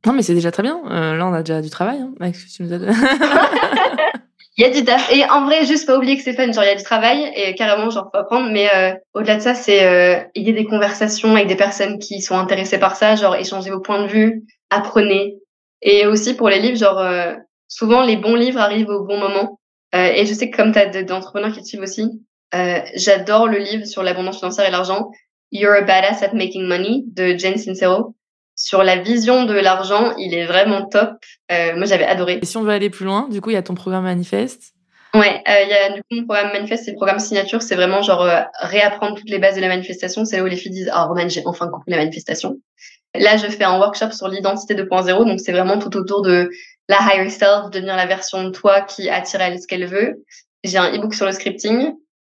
Non, mais c'est déjà très bien. Euh, là, on a déjà du travail hein, avec tu nous as donné. Il y a du taf. Et en vrai, juste pas oublier que fun. Genre, il y a du travail et carrément, genre, faut apprendre. Mais euh, au-delà de ça, c'est euh, il y a des conversations avec des personnes qui sont intéressées par ça. Genre, échanger vos points de vue, apprenez. Et aussi pour les livres, genre, euh, souvent les bons livres arrivent au bon moment. Euh, et je sais que comme tu as d'entrepreneurs qui te suivent aussi, euh, j'adore le livre sur l'abondance financière et l'argent. You're a badass at making money de Jane Sincero sur la vision de l'argent, il est vraiment top. Euh, moi, j'avais adoré. Et si on veut aller plus loin, du coup, il y a ton programme manifeste. Ouais, euh, il y a du coup mon programme manifeste, c'est le programme signature, c'est vraiment genre euh, réapprendre toutes les bases de la manifestation. C'est là où les filles disent ah Roman, j'ai enfin compris la manifestation. Là, je fais un workshop sur l'identité 2.0, donc c'est vraiment tout autour de la higher self, devenir la version de toi qui attire à elle ce qu'elle veut. J'ai un ebook sur le scripting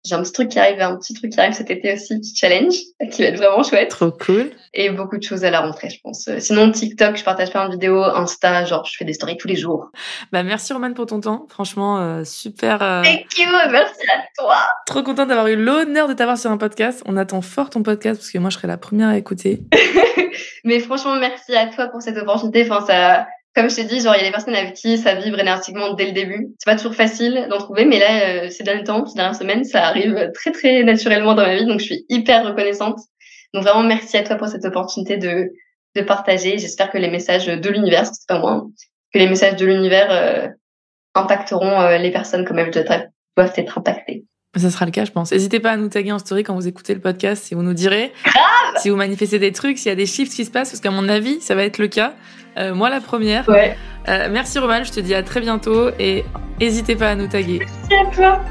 j'ai un petit truc qui arrive, un petit truc qui arrive cet été aussi, petit challenge, qui va être vraiment chouette. Trop cool. Et beaucoup de choses à la rentrée, je pense. Sinon, TikTok, je partage plein de vidéos, Insta, genre, je fais des stories tous les jours. Bah, merci Roman pour ton temps. Franchement, euh, super. Euh... Thank you, merci à toi. Trop contente d'avoir eu l'honneur de t'avoir sur un podcast. On attend fort ton podcast parce que moi, je serai la première à écouter. Mais franchement, merci à toi pour cette opportunité. Enfin, ça, comme je t'ai dit, genre, il y a des personnes avec qui ça vibre énergétiquement dès le début. C'est pas toujours facile d'en trouver, mais là, euh, ces derniers temps, ces dernières semaines, ça arrive très, très naturellement dans ma vie. Donc, je suis hyper reconnaissante. Donc, vraiment, merci à toi pour cette opportunité de, de partager. J'espère que les messages de l'univers, c'est pas moi, hein, que les messages de l'univers euh, impacteront euh, les personnes comme elles doivent être impactées. Ça sera le cas, je pense. N'hésitez pas à nous taguer en story quand vous écoutez le podcast et vous nous direz Grave si vous manifestez des trucs, s'il y a des chiffres qui se passent, parce qu'à mon avis, ça va être le cas. Euh, moi, la première. Ouais. Euh, merci Roman, je te dis à très bientôt et n'hésitez pas à nous taguer. Merci à toi.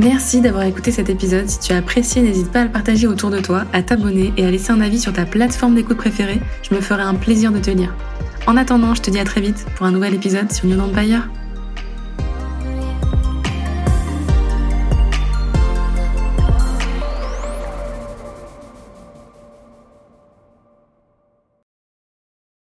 Merci d'avoir écouté cet épisode. Si tu as apprécié, n'hésite pas à le partager autour de toi, à t'abonner et à laisser un avis sur ta plateforme d'écoute préférée. Je me ferai un plaisir de te lire. En attendant, je te dis à très vite pour un nouvel épisode sur New Empire.